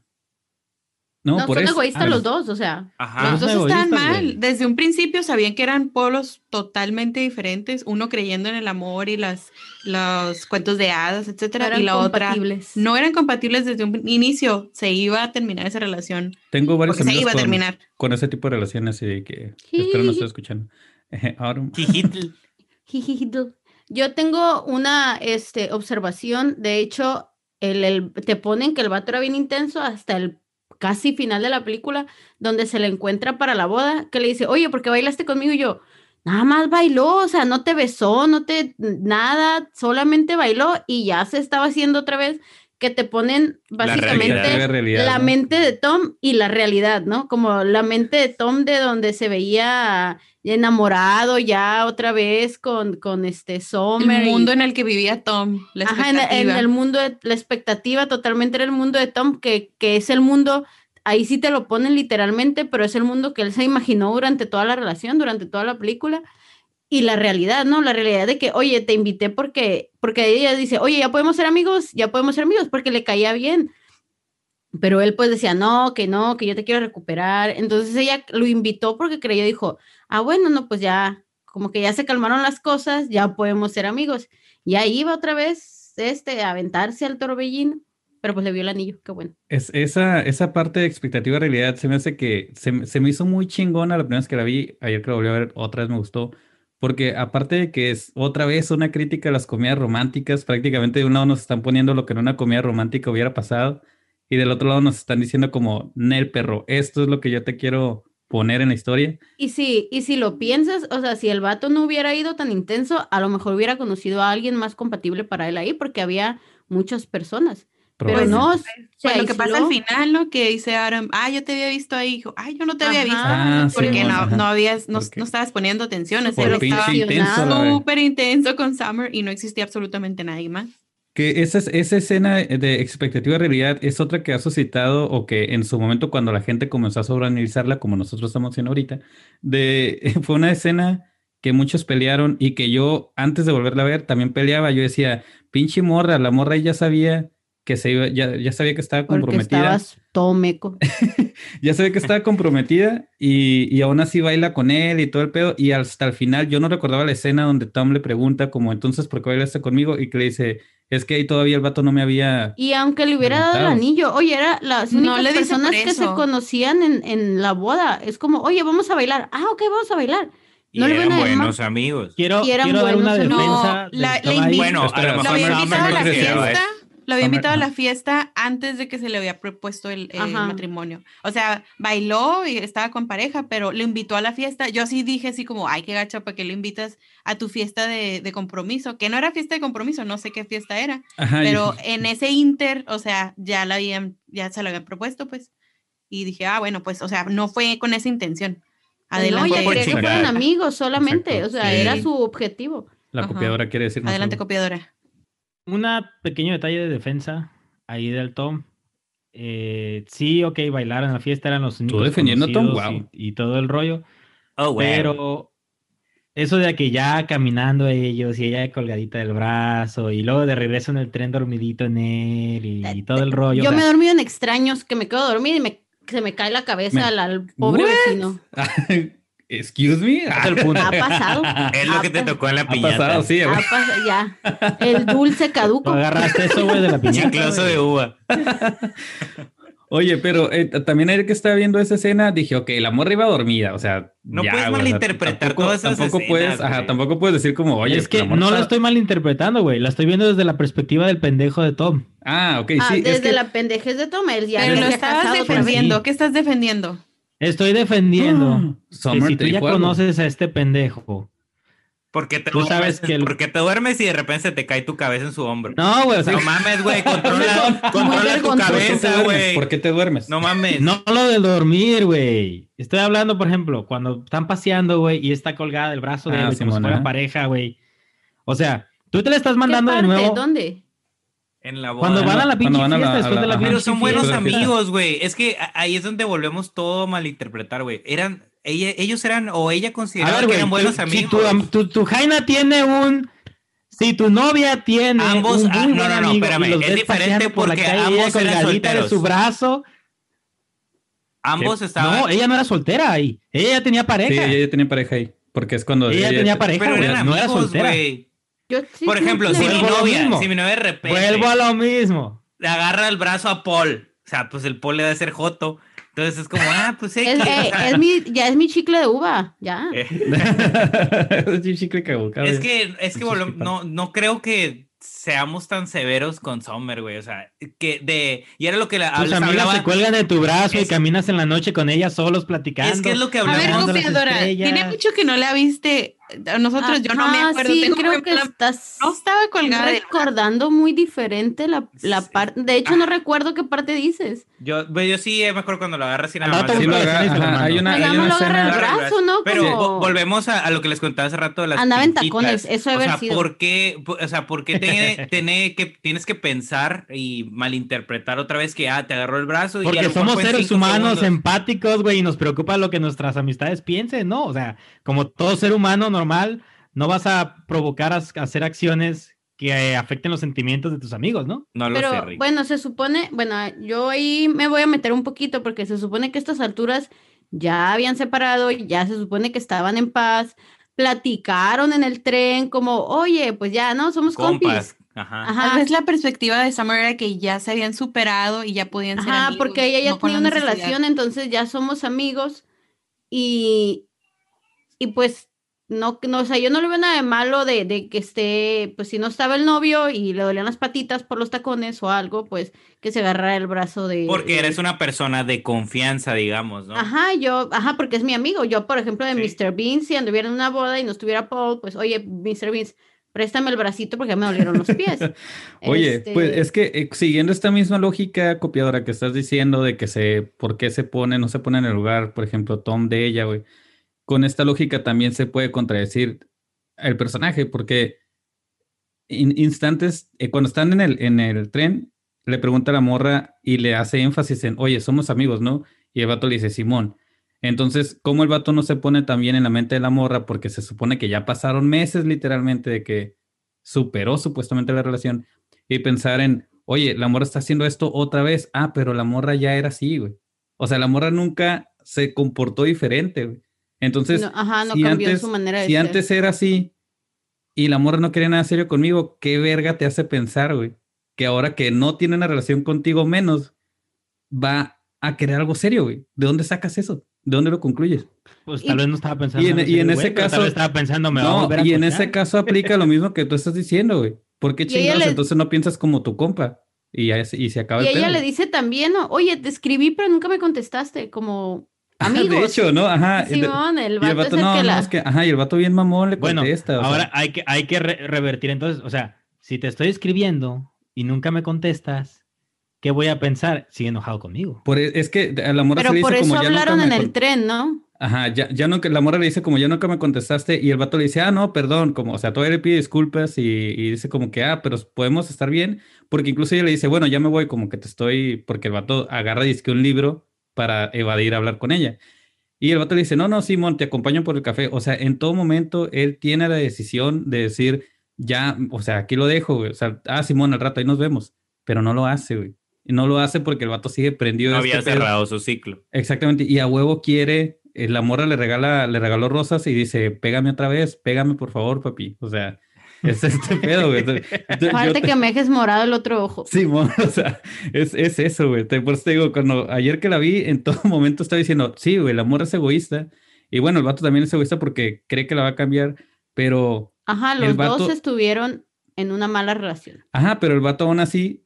No, No, por son eso. egoístas los dos, o sea. Ajá. Los dos egoístas, mal. güey. Desde un principio sabían que eran polos totalmente diferentes, uno creyendo en el amor y las los cuentos de hadas, etcétera, eran y la otra no eran compatibles desde un inicio. Se iba a terminar esa relación Tengo varios se iba a con, terminar. con ese tipo de relaciones y que espero no esté escuchando. Yo tengo una este, observación, de hecho, el, el- te ponen que el vato era bien intenso hasta el casi final de la película, donde se le encuentra para la boda, que le dice, oye, ¿por qué bailaste conmigo? Y yo, nada más bailó, o sea, no te besó, no te, nada, solamente bailó y ya se estaba haciendo otra vez, que te ponen básicamente realidad. La realidad, la ¿no? mente de Tom y la realidad, ¿no? Como la mente de Tom de donde se veía enamorado ya otra vez con, con este Summer. El y- mundo en el que vivía Tom, la Ajá, en, el mundo, de, la expectativa totalmente era el mundo de Tom, que, que es el mundo, ahí sí te lo ponen literalmente, pero es el mundo que él se imaginó durante toda la relación, durante toda la película. Y la realidad, ¿no? La realidad de que, oye, te invité porque, porque ella dice, oye, ya podemos ser amigos, ya podemos ser amigos, porque le caía bien. Pero él pues decía, no, que no, que yo te quiero recuperar. Entonces ella lo invitó porque creyó, dijo, ah, bueno, no, pues ya, como que ya se calmaron las cosas, ya podemos ser amigos. Y ahí iba otra vez, este, a aventarse al torbellino, pero pues le vio el anillo, qué bueno. Es, esa, esa parte de expectativa y realidad se me hace que se me hizo muy chingona la primera vez que la vi. Ayer que la volví a ver, otra vez me gustó. Porque aparte de que es otra vez una crítica a las comidas románticas, prácticamente de un lado nos están poniendo lo que en una comida romántica hubiera pasado, y del otro lado nos están diciendo como, Nel perro, esto es lo que yo te quiero poner en la historia. Y si, y si lo piensas, o sea, si el vato no hubiera ido tan intenso, a lo mejor hubiera conocido a alguien más compatible para él ahí, porque había muchas personas. Pero Probablemente. no, se Pues lo que pasa al final, ¿no? Que dice Adam, ah, yo te había visto ahí, hijo, ay, yo no te había visto. Ah, sí, porque no, no habías, no, no estabas poniendo atención, o sea, estaba súper intenso con Summer y no existía absolutamente nadie más. Que esa, es- esa escena de expectativa realidad es otra que ha suscitado o que en su momento cuando la gente comenzó a sobreanalizarla como nosotros estamos haciendo ahorita, de, fue una escena que muchos pelearon y que yo antes de volverla a ver también peleaba. Yo decía, pinche morra, la morra ya sabía que se iba, ya, ya sabía que estaba Porque comprometida. estabas todo meco. Ya sabía que estaba comprometida y, y aún así baila con él y todo el pedo. Y hasta el final yo no recordaba la escena donde Tom le pregunta como entonces ¿por qué bailaste conmigo? Y que le dice, es que ahí todavía el vato no me había... Y aunque le hubiera dado el anillo, oye, era las No únicas le personas que se conocían en, en la boda. Es como, oye, vamos a bailar. Ah, ok, vamos a bailar. Y No eran buenos amigos. Quiero, quiero dar una defensa. No, la- la Bueno, a lo mejor. Lo había invitado a la fiesta antes de que se le había propuesto el, matrimonio. O sea, bailó y estaba con pareja, pero le invitó a la fiesta. Yo sí dije así como, ay, qué gacha, ¿para qué le invitas a tu fiesta de, de compromiso? Que no era fiesta de compromiso, no sé qué fiesta era. Ajá, y- Pero en ese inter, o sea, ya la habían, ya se lo habían propuesto, pues. Y dije, ah, bueno, pues, o sea, no fue con esa intención. No, Adelante. ella por quería que fueran amigos solamente. Exacto, O sea, sí. era su objetivo. la Ajá. copiadora quiere decir... no Adelante, copiadora. Una pequeño detalle de defensa ahí del Tom. Eh, sí, ok, bailar en la fiesta eran los únicos defendiendo a Tom, y, y todo el rollo. Oh. Pero eso de que ya caminando ellos y ella colgadita del brazo y luego de regreso en el tren dormidito en él y, y todo el rollo. Yo o me he dormido en extraños, que me quedo dormida y me, se me cae la cabeza Me- al, al pobre What? vecino. Excuse me. es el punto. Ha pasado. es lo ha que te tocó en la Ha piñata. pasado, sí. ha güey. pas- ya. El dulce caduco. agarraste eso, güey, de la piñata. Chicloso de uva. Oye, pero eh, también ayer que estaba viendo esa escena, dije, ok, la morra iba dormida, o sea, No ya, puedes güey, malinterpretar tampoco- todas esas tampoco escenas, puedes, ajá, tampoco puedes decir como, oye, es que la no estaba- estoy malinterpretando, güey. La estoy viendo desde la perspectiva del pendejo de Tom. Ah, ok, Ah, sí, es desde que- la pendejez de Tomer. Ya Pero lo estabas defendiendo. ¿Qué estás defendiendo? Estoy defendiendo que Summer si tú ya conoces a este pendejo. ¿Por qué te, Tú duermes, sabes que el- por qué te duermes y de repente se te cae tu cabeza en su hombro? No, güey, o sea, No mames, güey, controla, controla tu vergonzoso. ¿Por qué cabeza, güey. ¿Por qué te duermes? No mames. no lo de dormir, güey. Estoy hablando, por ejemplo, cuando están paseando, güey, y está colgada del brazo de Ah, él, como si fuera pareja, güey. O sea, tú te le estás ¿Qué mandando de parte? nuevo. ¿Dónde? En la boda. Cuando van a la pinche Cuando van a la- fiesta, después a de la- la. Pero son buenos fiesta. fiesta. amigos, güey. Es que ahí es donde volvemos todo a malinterpretar, güey. Eran, ella, ellos eran, o ella consideraba ver, que eran buenos tú- amigos. si tu, tu, tu Jaina tiene un... Si tu novia tiene Ambos- un ah, no, no, no, espérame, y los es diferente por la porque calle, ambos ella eran colgadita de solteros. su brazo. Ambos estaban. No, ella no era soltera ahí. Ella ya tenía pareja. Sí, ella ya tenía pareja ahí, porque es cuando... Ella tenía pareja, pero güey, eran no era amigos, soltera. güey. Yo sí Por ejemplo, si mi a novia, mismo. si mi novia de repente Vuelvo a lo mismo. le agarra el brazo a Paul, o sea, pues el Paul le da ser joto. Entonces es como, ah, pues sí. Es, eh, es mi, ya es mi chicle de uva, ya. es un chicle caducado. Es que, es que tipas. no, no creo que seamos tan severos con Summer, güey. O sea, que de. Y era lo que la, Tus amigas hablaba. se cuelgan de tu brazo y caminas en la noche con ellas solos platicando. Es que es lo que A ver, hablamos. de las copiadora, tiene mucho que no la viste. Nosotros, yo no me acuerdo. Sí, tengo creo que estás No estaba colgada recordando muy diferente la, la Sí. parte. De hecho, no recuerdo qué parte dices. Yo, güey, yo sí me acuerdo cuando lo agarras nada más. rato Sí, hay una, Pues hay ya una me lo agarra escena... el Agarra el brazo, ¿no? Pero Como- volvemos a, a lo que les contaba hace rato de las Andaba en tacones, eso debe o sea, sido. ¿por qué, o sea, ¿por qué tiene- tiene que, tienes que pensar y malinterpretar otra vez que, ah, te agarró el brazo y a Porque somos seres humanos segundos? empáticos, güey, y nos preocupa lo que nuestras amistades piensen, ¿no? O sea, como todo ser humano normal, no vas a provocar a, a hacer acciones que eh, afecten los sentimientos de tus amigos, ¿no? No lo sé, Pero Rick. bueno, se supone, bueno, yo ahí me voy a meter un poquito porque se supone que a estas alturas ya habían separado, ya se supone que estaban en paz, platicaron en el tren como, oye, pues ya, ¿no? Somos compis. Compas. Ajá. Tal Ajá, vez la perspectiva de Summer era que ya se habían superado y ya podían ser Ajá, amigos, porque ella ya no tenía una relación, entonces ya somos amigos y, y pues no, no, o sea, yo no le veo nada de malo de, de que esté, pues si no estaba el novio y le dolían las patitas por los tacones o algo, pues que se agarrara el brazo de... Porque de- eres una persona de confianza, digamos, ¿no? Ajá, yo, ajá, porque es mi amigo. Yo, por ejemplo, de Sí. Mr. Bean, si anduviera en una boda y no estuviera Paul, pues, oye, Mr. Bean, préstame el bracito porque ya me dolieron los pies. Oye, Este, pues es que eh, siguiendo esta misma lógica copiadora que estás diciendo de que se, por qué se pone, no se pone en el lugar, por ejemplo, Tom de ella, güey. Con esta lógica también se puede contradecir el personaje, porque in- instantes, eh, cuando están en el, en el tren, le pregunta a la morra y le hace énfasis en, oye, somos amigos, ¿no? Y el vato le dice, Simón. Entonces, ¿cómo el vato no se pone también en la mente de la morra? Porque se supone que ya pasaron meses literalmente de que superó supuestamente la relación y pensar en, oye, la morra está haciendo esto otra vez. Ah, pero la morra ya era así, güey. O sea, la morra nunca se comportó diferente, güey. Entonces, no, ajá, no si cambió antes, su manera de si ser. antes era así y la morra no quería nada serio conmigo, ¿qué verga te hace pensar, güey? Que ahora que no tiene una relación contigo menos, va a querer algo serio, güey. ¿De dónde sacas eso? ¿De dónde lo concluyes? Pues Y- tal vez no estaba pensando y en- eso, y en güey, ese tal caso- vez estaba pensando, me va a No, volver a y en ese caso aplica lo mismo que tú estás diciendo, güey. ¿Por qué chingados? le- Entonces no piensas como tu compa y, ya es- y se acaba Y el ella pedo. le dice también, ¿no? oye, te escribí, pero nunca me contestaste, como Amigos. de hecho, ¿no? Ajá. Simón, el y el vato, vato, es el no, que es que, ajá, y el vato bien mamón le Bueno, contesta. o sea, ahora hay que, hay que re- revertir entonces, o sea, si te estoy escribiendo y nunca me contestas, ¿qué voy a pensar? Sigue enojado conmigo. por e- es que a la morra Pero se le por dice eso como ya nunca hablaron en el tren, ¿no? Ajá, ya, ya no, que la morra le dice como ya nunca me contestaste y el vato le dice, ah, no, perdón, como, o sea, todavía le pide disculpas y, y dice como que, ah, pero podemos estar bien, porque incluso ella le dice, bueno, ya me voy, como que te estoy, porque el vato agarra disque un libro para evadir hablar con ella. Y el vato le dice, no, no, Simón, te acompaño por el café. O sea, en todo momento él tiene la decisión de decir, ya, o sea, aquí lo dejo, güey. O sea, ah, Simón, al rato ahí nos vemos. Pero no lo hace, güey. Y no lo hace porque el vato sigue prendido. No había este pedo. cerrado su ciclo. Exactamente, y a huevo quiere, eh, la morra le regala, le regaló rosas y dice, pégame otra vez, pégame por favor, papi. O sea, es este pedo, güey. Entonces, yo- yo Falta te- que me dejes morado el otro ojo. Simón, o sea, es, es eso, güey. Te, por eso te digo, cuando ayer que la vi, en todo momento estaba diciendo, sí, güey, la morra es egoísta. Y bueno, el vato también es egoísta porque cree que la va a cambiar, pero, Ajá, El los vato- dos estuvieron en una mala relación. ajá, pero el vato aún así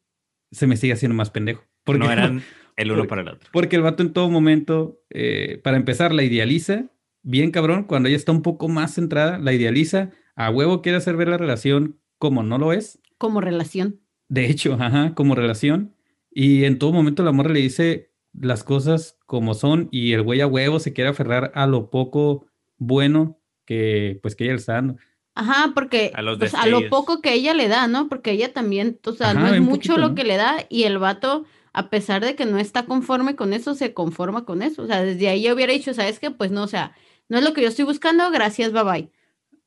se me sigue haciendo más pendejo. Porque, no eran el uno porque- para el otro. Porque el vato en todo momento, eh, para empezar, la idealiza, bien cabrón, cuando ella está un poco más centrada, la idealiza, a huevo quiere hacer ver la relación como no lo es, Como relación. de hecho, ajá, como relación, y en todo momento la morra le dice las cosas como son y el güey a huevo se quiere aferrar a lo poco bueno que pues que ella le está dando. Ajá, porque A los pues, a lo poco que ella le da, ¿no? Porque ella también, o sea, Ajá, no es mucho poquito, lo ¿no? que le da y el vato, a pesar de que no está conforme con eso, se conforma con eso. O sea, desde ahí yo hubiera dicho, ¿sabes qué? Pues no, o sea, no es lo que yo estoy buscando, gracias, bye bye.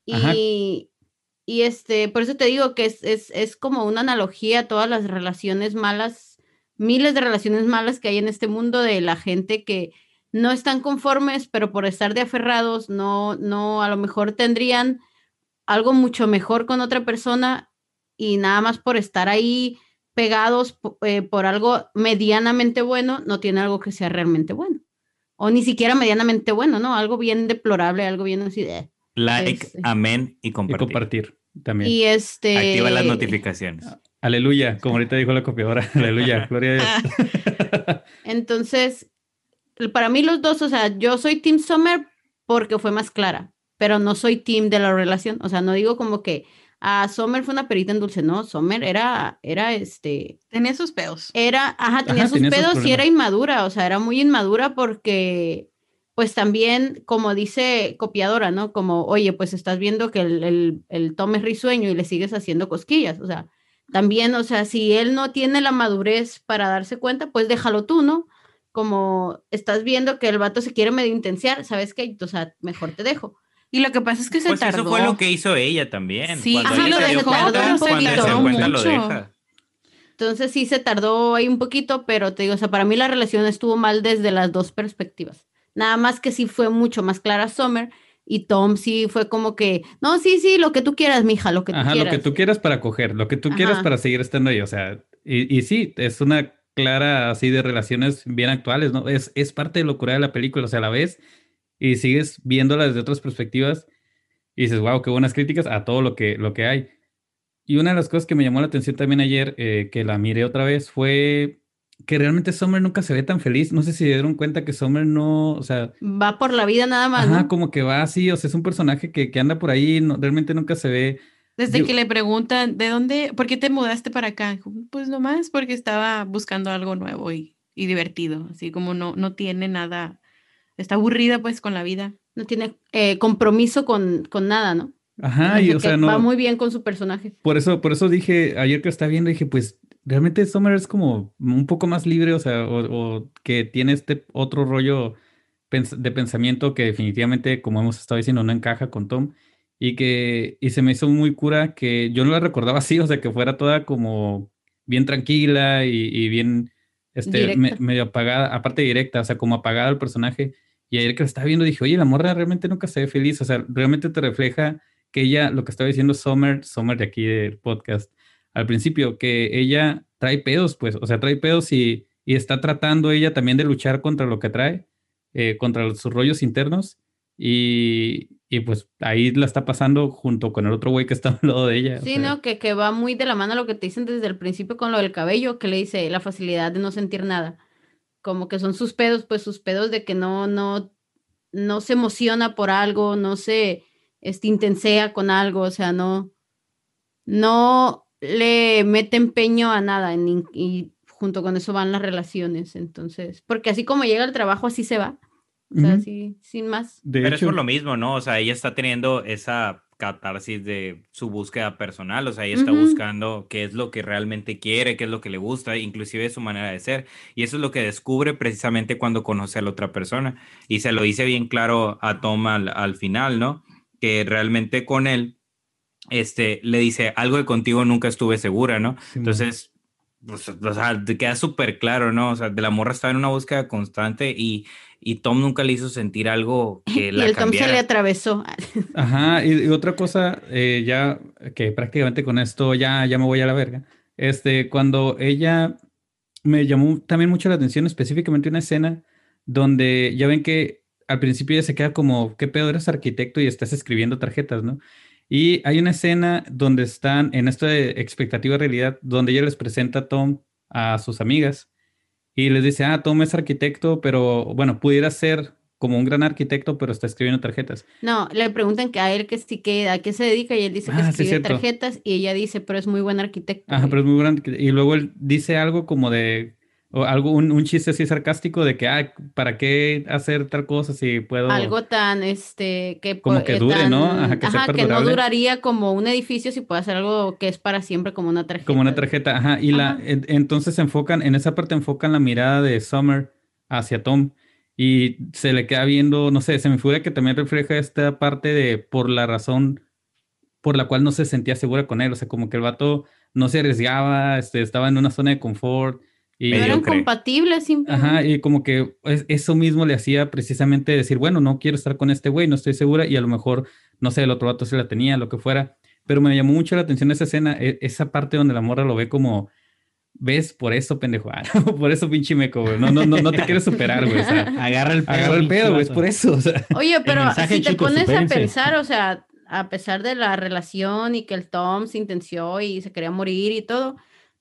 Y, y este, por eso te digo que es, es, es como una analogía a todas las relaciones malas, miles de relaciones malas que hay en este mundo de la gente que no están conformes, pero por estar de aferrados, no, no, a lo mejor tendrían algo mucho mejor con otra persona y nada más por estar ahí pegados eh, por algo medianamente bueno, no tiene algo que sea realmente bueno. O ni siquiera medianamente bueno, ¿no? Algo bien deplorable, algo bien así de... Like, Este. amén y Y compartir. compartir también. Y este... Activa las notificaciones. Aleluya, como ahorita dijo la copiadora. Aleluya, gloria a Dios. Entonces, para mí los dos, o sea, yo soy Team Summer porque fue más clara, pero no soy Team de la relación. O sea, no digo como que a Summer fue una perita en dulce, no, Summer era, era este, Tenía sus pedos. era, ajá, tenía Ajá, sus tenía sus pedos y era inmadura, o sea, era muy inmadura porque, pues también, como dice copiadora, ¿no? Como, oye, pues estás viendo que el, el, el Tom es risueño y le sigues haciendo cosquillas, o sea, también, o sea, si él no tiene la madurez para darse cuenta, pues déjalo tú, ¿no? Como estás viendo que el vato se quiere medio intensiar, ¿sabes qué? O sea, mejor te dejo. Y lo que pasa es que se Pues tardó. eso fue lo que hizo ella también. Sí, cuando ajá, ella lo se dejó, cuenta, pero se cuando se dio tardó cuenta lo mucho. deja. Entonces sí se tardó ahí un poquito, pero te digo, o sea, para mí la relación estuvo mal desde las dos perspectivas. Nada más que sí fue mucho más clara Summer y Tom sí fue como que, no, sí, sí, lo que tú quieras, mija, lo que tú Ajá, quieras. lo que tú quieras para coger, lo que tú quieras Ajá. para seguir estando ahí. O sea, y, y sí, es una clara así de relaciones bien actuales, ¿no? Es, es parte de locura de la película, o sea, la ves y sigues viéndola desde otras perspectivas y dices, wow, qué buenas críticas a todo lo que, lo que hay. Y una de las cosas que me llamó la atención también ayer, eh, que la miré otra vez, fue que realmente Summer nunca se ve tan feliz. No sé si se dieron cuenta que Summer no, o sea, Va por la vida nada más, Ajá, ¿no? como que va así, o sea, es un personaje que, que anda por ahí, no- realmente nunca se ve Desde Yo- que le preguntan, ¿de dónde, por qué te mudaste para acá? Pues nomás porque estaba buscando algo nuevo y, y divertido, así como no, no tiene nada, está aburrida pues con la vida. No tiene eh, compromiso con, con nada, ¿no? Ajá, y o sea, no. Va muy bien con su personaje. Por eso, por eso dije, ayer que estaba viendo, dije, pues realmente Summer es como un poco más libre, o sea, o, o que tiene este otro rollo pens- de pensamiento que definitivamente, como hemos estado diciendo, no encaja con Tom. Y que, y se me hizo muy cura que yo no la recordaba así, o sea, que fuera toda como bien tranquila y, y bien, este, me- medio apagada, aparte directa, o sea, como apagada el personaje. Y ayer que la estaba viendo dije, oye, la morra realmente nunca se ve feliz, o sea, realmente te refleja que ella, lo que estaba diciendo Summer, Summer de aquí del podcast, al principio, que ella trae pedos, pues, o sea, trae pedos y, y está tratando ella también de luchar contra lo que trae, eh, contra sus rollos internos, y, y pues ahí la está pasando junto con el otro güey que está al lado de ella. o Sí, sea, ¿no? Que, que va muy de la mano lo que te dicen desde el principio con lo del cabello, que le dice la facilidad de no sentir nada. Como que son sus pedos, pues sus pedos de que no, no, no se emociona por algo, no se este, intensea con algo, o sea, no, no le mete empeño a nada en y junto con eso van las relaciones. Entonces, porque así como llega al trabajo, así se va. O sea, así, sin más. de Pero es por lo mismo, ¿no? O sea, ella está teniendo esa catarsis de su búsqueda personal, o sea, ella está buscando qué es lo que realmente quiere, qué es lo que le gusta, inclusive su manera de ser. Y eso es lo que descubre precisamente cuando conoce a la otra persona. Y se lo dice bien claro a Tom al, al final, ¿no? Que realmente con él, este, le dice, algo de contigo nunca estuve segura, ¿no? Simón. Entonces, pues, o sea, te queda súper claro, ¿no? O sea, de la morra estaba en una búsqueda constante y, y Tom nunca le hizo sentir algo que Y la el Tom se le cambiara. atravesó. Ajá, y, y otra cosa, eh, ya que prácticamente con esto ya, ya me voy a la verga. Este, cuando ella me llamó también mucho la atención, específicamente una escena donde ya ven que al principio ella se queda como, ¿qué pedo? Eres arquitecto y estás escribiendo tarjetas, ¿no? Y hay una escena donde están en esta expectativa realidad, donde ella les presenta a Tom a sus amigas y les dice, ah, Tom es arquitecto, pero bueno, pudiera ser como un gran arquitecto, pero está escribiendo tarjetas. No, le preguntan que a él que sí que a qué se dedica y él dice que Ah, sí, escribe cierto. tarjetas y ella dice, pero es muy buen arquitecto. Ajá, pero es muy grande. Y luego él dice algo como de, o algo, un, un chiste así sarcástico de que, ah, ¿para qué hacer tal cosa si puedo? Algo tan, este, que, Como que eh, dure, ¿no? tan- Ajá, que ajá, que no duraría como un edificio si puede hacer algo que es para siempre como una tarjeta. Como una tarjeta, ajá. Y la, Ajá. en- entonces enfocan, en esa parte enfocan la mirada de Summer hacia Tom. Y se le queda viendo, no sé, se me figura que también refleja esta parte de por la razón por la cual no se sentía segura con él. O sea, como que el vato no se arriesgaba, este, estaba en una zona de confort. Y, No eran compatibles simplemente. Ajá, y como que es- eso mismo le hacía precisamente decir, bueno, no quiero estar con este güey, no estoy segura, y a lo mejor, no sé, el otro vato se la tenía, lo que fuera, pero me llamó mucho la atención esa escena, e- esa parte donde la morra lo ve como, ves, por eso, pendejo, ah, no, por eso pinche meco, güey, no, no, no, no te quieres superar, güey, o sea, Agarra el pedo. agarra el pedo, güey, es por eso, o sea, Oye, pero mensaje, si te chicos, pones supérense. a pensar, o sea, a pesar de la relación y que el Tom se intenció y se quería morir y todo,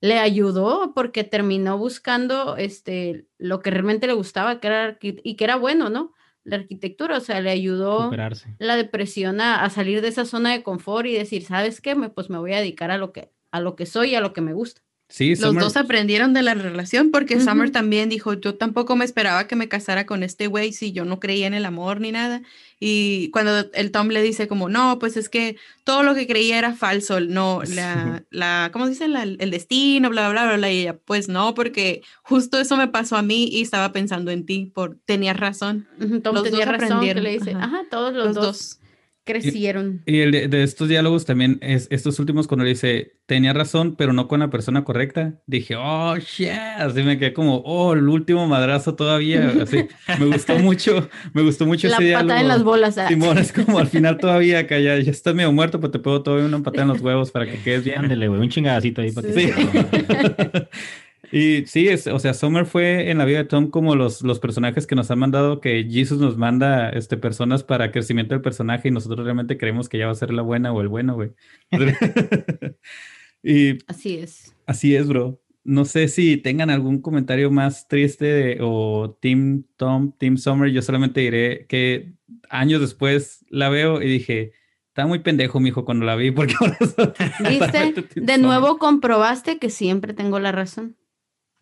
le ayudó porque terminó buscando este lo que realmente le gustaba, que era y que era bueno, ¿no? La arquitectura, o sea, le ayudó Superarse. la depresión a, a salir de esa zona de confort y decir, ¿sabes qué? Me, pues me voy a dedicar a lo que a lo que soy y a lo que me gusta. Sí, Los Summer- dos aprendieron de la relación porque Summer Ujú. también dijo, yo tampoco me esperaba que me casara con este güey si yo no creía en el amor ni nada. Y cuando el Tom le dice como, no, pues es que todo lo que creía era falso, no, la, la ¿cómo se dice? La- el destino, bla, bla, bla, bla. Y ella, pues no, porque justo eso me pasó a mí y estaba pensando en ti, por, tenías razón. Ujú, Tom Los tenía dos razón que aprendieron, le dice, ajá. ajá, todos los, Los dos, dos. Crecieron. Y el de, de estos diálogos también, es, estos últimos cuando le dice, tenía razón, pero no con la persona correcta, dije, oh, shit, así me quedé como, oh, el último madrazo todavía, así, me gustó mucho, me gustó mucho La ese patada diálogo. en las bolas. ah. Simón, es como al final todavía, acá ya, ya estás medio muerto, pero te puedo todavía una patada en los huevos para que quedes bien. Ándele, güey, un chingadacito ahí para que Sí. Y sí, es, o sea, Summer fue en la vida de Tom como los, los personajes que nos han mandado, que Jesus nos manda este, personas para crecimiento del personaje y nosotros realmente creemos que ya va a ser la buena o el bueno, güey. y Así es. así es, bro. No sé si tengan algún comentario más triste de- o Team Tom, Team Summer. Yo solamente diré que años después la veo y dije, estaba muy pendejo, mijo, cuando la vi, porque por eso- ¿Viste? De nuevo comprobaste que siempre tengo la razón.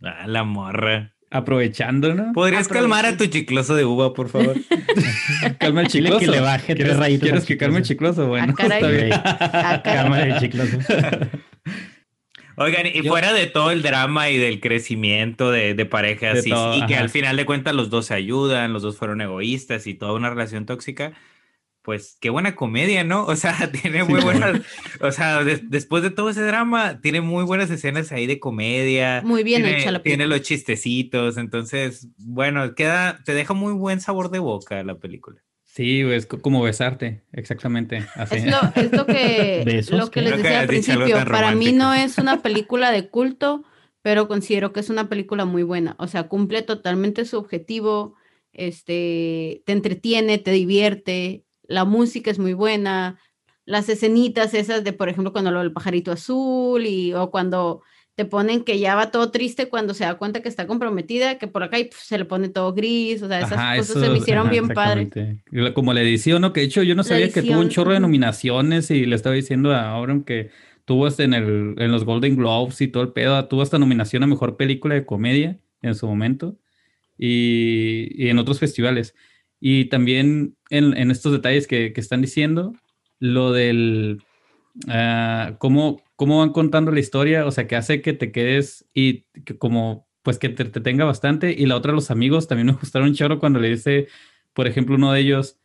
Ah, la morra. Aprovechando, ¿no? ¿Podrías Aprovecha. calmar a tu chicloso de uva, por favor? Calma el chicloso. que le baje tres ¿Quieres, rayitos ¿quieres que calme el chicloso? Bueno, Ah, caray. está bien. Ah. Calma el chicloso. Oigan, y Yo- fuera de todo el drama y del crecimiento de, de parejas De y, todo, y que al final de cuentas los dos se ayudan, los dos fueron egoístas y toda una relación tóxica, pues qué buena comedia, ¿no? O sea, tiene muy Sí, buenas, o sea, de- después de todo ese drama, tiene muy buenas escenas ahí de comedia. Muy bien tiene, hecha la Tiene película. los chistecitos, entonces, bueno, queda, te deja muy buen sabor de boca la película. Sí, es co- como besarte, exactamente. Así. Es lo, es lo que, ¿Besos? lo que les que decía al principio. Para mí no es una película de culto, pero considero que es una película muy buena. O sea, cumple totalmente su objetivo, este, te entretiene, te divierte, la música es muy buena, las escenitas esas de, por ejemplo, cuando lo del pajarito azul y o cuando te ponen que ya va todo triste cuando se da cuenta que está comprometida, que por acá y, pf, se le pone todo gris, o sea, esas Ajá, cosas eso- se me hicieron ajá, bien padres. Como la edición, ¿no? Que de hecho yo no sabía que tuvo un chorro de nominaciones y le estaba diciendo a Auron que tuvo hasta en, el, en los Golden Globes y todo el pedo, tuvo hasta nominación a Mejor Película de Comedia en su momento y, y en otros festivales. Y también en, estos detalles que, están diciendo, lo del... ah, cómo, cómo van contando la historia, o sea, que hace que te quedes y que como, pues que te, te tenga bastante. Y la otra, los amigos, también me gustaron un chorro cuando le dice, por ejemplo, uno de ellos,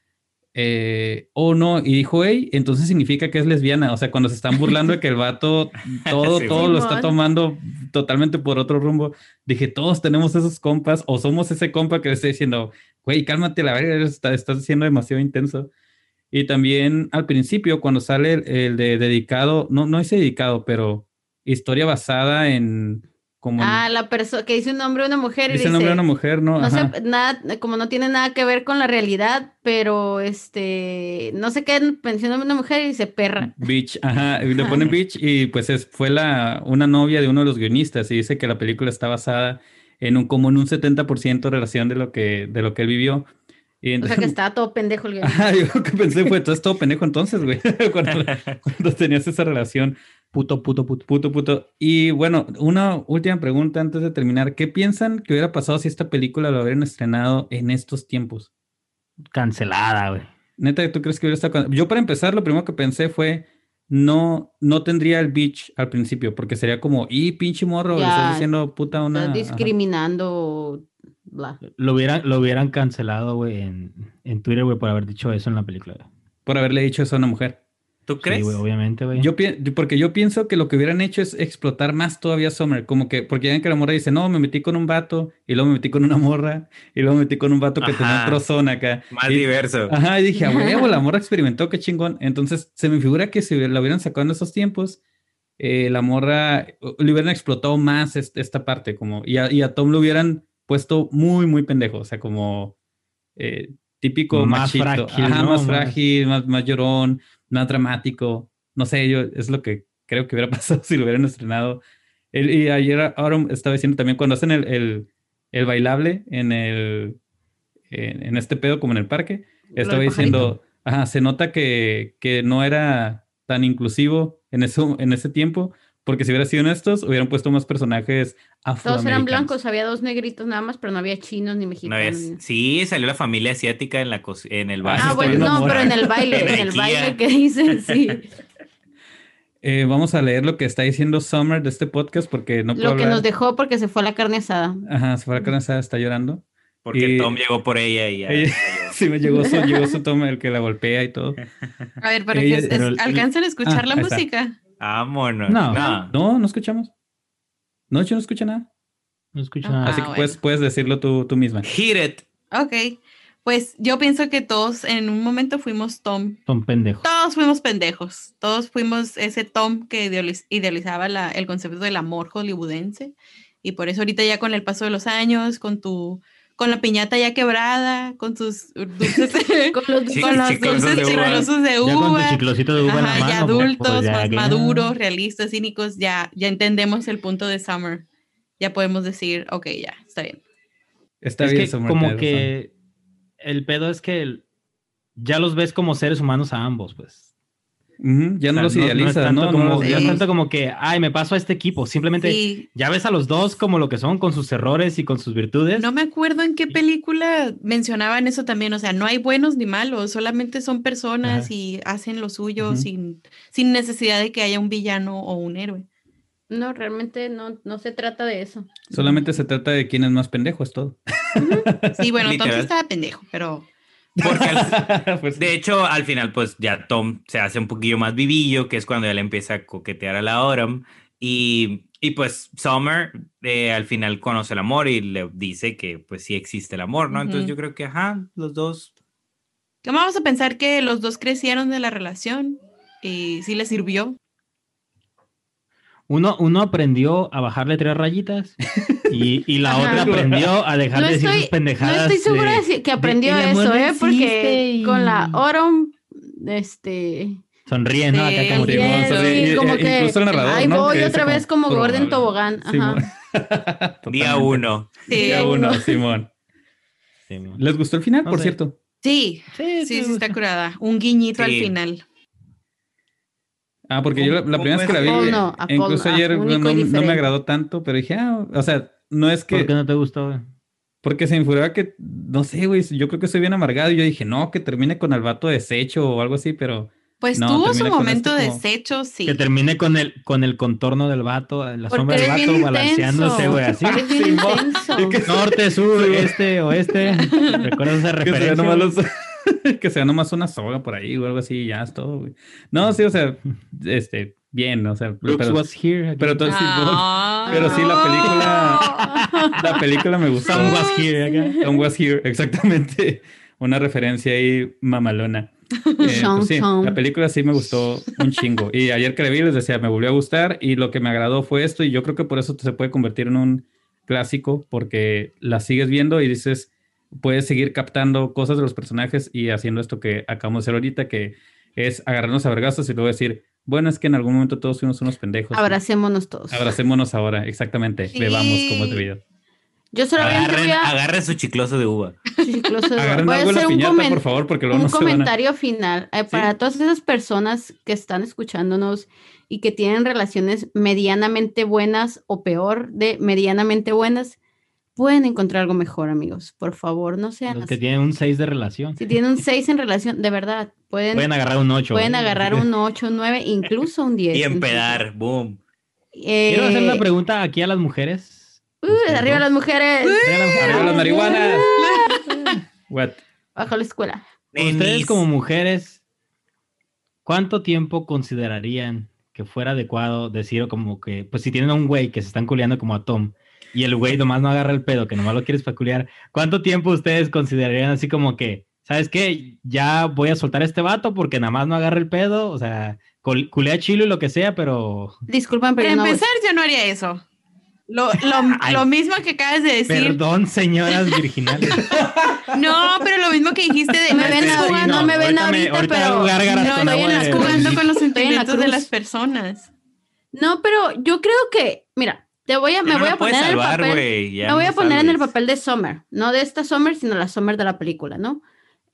eh, oh no, y dijo, hey, entonces significa que es lesbiana. O sea, cuando se están burlando de que el vato todo, Sí, todo lo está tomando totalmente por otro rumbo, dije, todos tenemos esos compas o somos ese compa que le está diciendo, güey, cálmate, la verga, está- estás siendo demasiado intenso. Y también al principio, cuando sale el, el de dedicado, no, no es dedicado, pero historia basada en como Ah, la persona que dice un hombre una mujer y dice el nombre de una mujer, ¿no? no sé, nada, como no tiene nada que ver con la realidad, pero este, no sé qué menciona una mujer y dice perra. Beach, ajá, y le ponen Beach y pues es, fue la, una novia de uno de los guionistas y dice que la película está basada en un como en un 70% relación de lo que, de lo que él vivió. Y O sea entonces, que estaba todo pendejo el guion. Ajá, yo lo que pensé fue, todo es todo pendejo entonces, güey, cuando, cuando tenías esa relación. Puto, puto, puto. Puto, puto. Y bueno, una última pregunta antes de terminar. ¿Qué piensan que hubiera pasado si esta película lo hubieran estrenado en estos tiempos? Cancelada, güey. Neta, ¿tú crees que hubiera estado? Yo para empezar, lo primero que pensé fue, no, no tendría el bitch al principio, porque sería como, y pinche morro, le Ya, estás diciendo puta una... Estás ajá". discriminando, bla. Lo hubieran, lo hubieran cancelado, güey, en, en Twitter, güey, por haber dicho eso en la película. Por haberle dicho eso a una mujer. ¿Tú Sí, crees? güey, obviamente, güey. Yo porque yo pienso que lo que hubieran hecho es explotar más todavía a Summer, como que, porque ya ven que la morra dice, no, me metí con un vato, y luego me metí con una morra, y luego me metí con un vato que tenía Ajá. otro zona acá. Más Y- diverso. Ajá, y dije, a huevo, la morra experimentó, qué chingón. Entonces, se me figura que si la hubieran sacado en esos tiempos, eh, la morra le hubieran explotado más est- esta parte, como, y a, y a Tom lo hubieran puesto muy, muy pendejo, o sea, como eh, típico Más machito, frágil, ajá, Más- frágil, más, más llorón, más dramático. No sé, yo es lo que creo que hubiera pasado si lo hubieran estrenado. El- y ayer Aaron estaba diciendo también cuando hacen el, el, el bailable en el en, en este pedo como en el parque, estaba diciendo, ajá, se nota que, que no era tan inclusivo en, eso, en ese tiempo, porque si hubiera sido en estos, hubieran puesto más personajes Todos afroamericanos. eran blancos, había dos negritos nada más, pero no había chinos ni No mexicanos. es- ni- sí, salió la familia asiática en, la co- en el Ah, sí, Ah, bueno, no, pero en el baile, en el baile que dicen, sí. Eh, vamos a leer lo que está diciendo Summer de este podcast, porque no puedo Lo que hablar. nos dejó porque se fue la carne asada. Ajá, se fue la carne asada, está llorando. Porque Y- Tom llegó por ella y ya. Ella- sí, me llegó su, llegó su toma, el que la golpea y todo. A ver, para Ella- que es- pero el- alcancen a escuchar Ah, la música. Vámonos. No. No, no escuchamos. No, yo no escucho nada. No escucho Ah, nada. Así que bueno. puedes, puedes decirlo tú, tú misma. Hit it. Ok, pues yo pienso que todos en un momento fuimos Tom. Son pendejos. Todos fuimos pendejos. Todos fuimos ese Tom que idealiz- idealizaba la- el concepto del amor hollywoodense. Y por eso ahorita ya con el paso de los años, con tu con la piñata ya quebrada, con tus dulces, Con los Sí, con los chiclosos dulces de uva. chiclosos de Ya con uva. de la Ajá, mano. ya pues, adultos, pues, ya más que- maduros, realistas, cínicos, ya, ya entendemos el punto de Summer. Ya podemos decir, ok, ya, está bien. Está es bien, que Summer, como que el pedo es que ya los ves como seres humanos a ambos, pues. Ya no O sea, los no es idealiza, tanto ¿no? como, No- es Sí. tanto como que, ay, me paso a este equipo. Simplemente Sí. ya ves a los dos como lo que son, con sus errores y con sus virtudes. No me acuerdo en qué película mencionaban eso también, o sea, no hay buenos ni malos, solamente son personas Ajá. y hacen lo suyo sin, sin necesidad de que haya un villano o un héroe. No, realmente no, no se trata de eso. Solamente se trata de quién es más pendejo, es todo. Sí, bueno, Tom sí Literal. estaba pendejo, pero Porque al- Pues, de hecho, al final, pues ya Tom se hace un poquillo más vivillo, que es cuando él empieza a coquetear a la Autumn. Y, y pues Summer eh, al final conoce el amor y le dice que pues sí existe el amor, ¿no? Entonces Ujú. yo creo que, ajá, los dos. ¿cómo vamos a pensar que los dos crecieron de la relación? Y sí les sirvió. Uno, uno aprendió a bajarle tres rayitas y, y la Ajá. otra aprendió a dejar No de decir estoy, sus no pendejadas. estoy segura de- que aprendió eso, no ¿eh? Porque con la Autumn, este... Sonríe, ¿no? Acá Sí, como Sí, como que incluso el narrador, ahí ¿no? voy Que otra vez como Gordon. Tobogán. Ajá. Día uno. Sí. Día uno, Simón. ¿Les gustó el final, No por sé. cierto? Sí, Sí, sí, está curada. Un guiñito al final. Ah, porque yo la, la ¿Cómo primera vez que la vi, no, Paul incluso no, ayer no, no- no me agradó tanto, pero dije, ah, o sea, no es que... ¿Por qué no te gustó? güey? Porque se me figuraba que, no sé, güey, yo creo que soy bien amargado y yo dije, no, que termine con el vato deshecho o algo así, pero Pues No, tuvo su momento este de como- desecho, sí. Que termine con el, con el contorno del vato, la Porque sombra del vato balanceándose, güey, así. Que- Norte, sur, este, oeste. ¿Recuerdas esa que sea referencia? nomás güey? los- que sea nomás una soga por ahí o algo así, y ya es todo, güey. No, sí, o sea, este, bien, o sea, Brooks pero, was here. pero todo Ah. pero sí, la película, la película me gustó. Tom was here. acá. Tom was here, exactamente. Una referencia ahí mamalona. Eh, pues sí, la película sí me gustó un chingo. Y ayer que la vi les decía, me volvió a gustar y lo que me agradó fue esto y yo creo que por eso se puede convertir en un clásico porque la sigues viendo y dices, puedes seguir captando cosas de los personajes y haciendo esto que acabamos de hacer ahorita, que es agarrarnos a vergazos y luego decir, bueno, es que en algún momento todos fuimos unos pendejos. Abracémonos todos. Abracémonos ahora, exactamente. Sí. Bebamos como es debido. Yo solamente Agarren, voy a... agarren su chicloso de uva. Chicloso de- Agarren voy a la hacer un, piñata, comen- por favor, porque luego un no se van a... comentario final eh, para Sí. todas esas personas que están escuchándonos y que tienen relaciones medianamente buenas o peor de medianamente buenas. Pueden encontrar algo mejor, amigos. Por favor, no sean Los que así. tienen un 6 de relación. Si tienen un 6 en relación, de verdad, pueden, Pueden agarrar un 8. pueden agarrar un 8, un 9, incluso un 10. Y empedar, boom. Eh, Quiero hacer una pregunta aquí a las mujeres. uh, arriba las mujeres. Arriba las mujeres. Arriba las marihuanas. What? Bajo la escuela. Ustedes como mujeres, ¿cuánto tiempo considerarían que fuera adecuado decir como que, pues si tienen a un güey que se están culeando como a Tom y el güey nomás no agarra el pedo, que nomás lo quieres peculiar, ¿cuánto tiempo ustedes considerarían así como que, ¿sabes qué? Ya voy a soltar a este vato porque nada más no agarra el pedo, o sea, cul- culea chilo y lo que sea, pero... Disculpen, pero Para no- empezar, yo no haría eso. Lo, lo, Ay. lo mismo que acabas de decir. Perdón, señoras virginales. No, pero lo mismo que dijiste de Me no ven ahorita, jugando, no me ven ahorita ahorita, ahorita pero no, con estoy la de- jugando con los sentimientos de las personas. No, pero yo creo que, mira, te voy a, me no voy a poner en el salvar, papel. Me voy a poner en el papel de Summer, no de esta Summer, sino la Summer de la película, ¿no?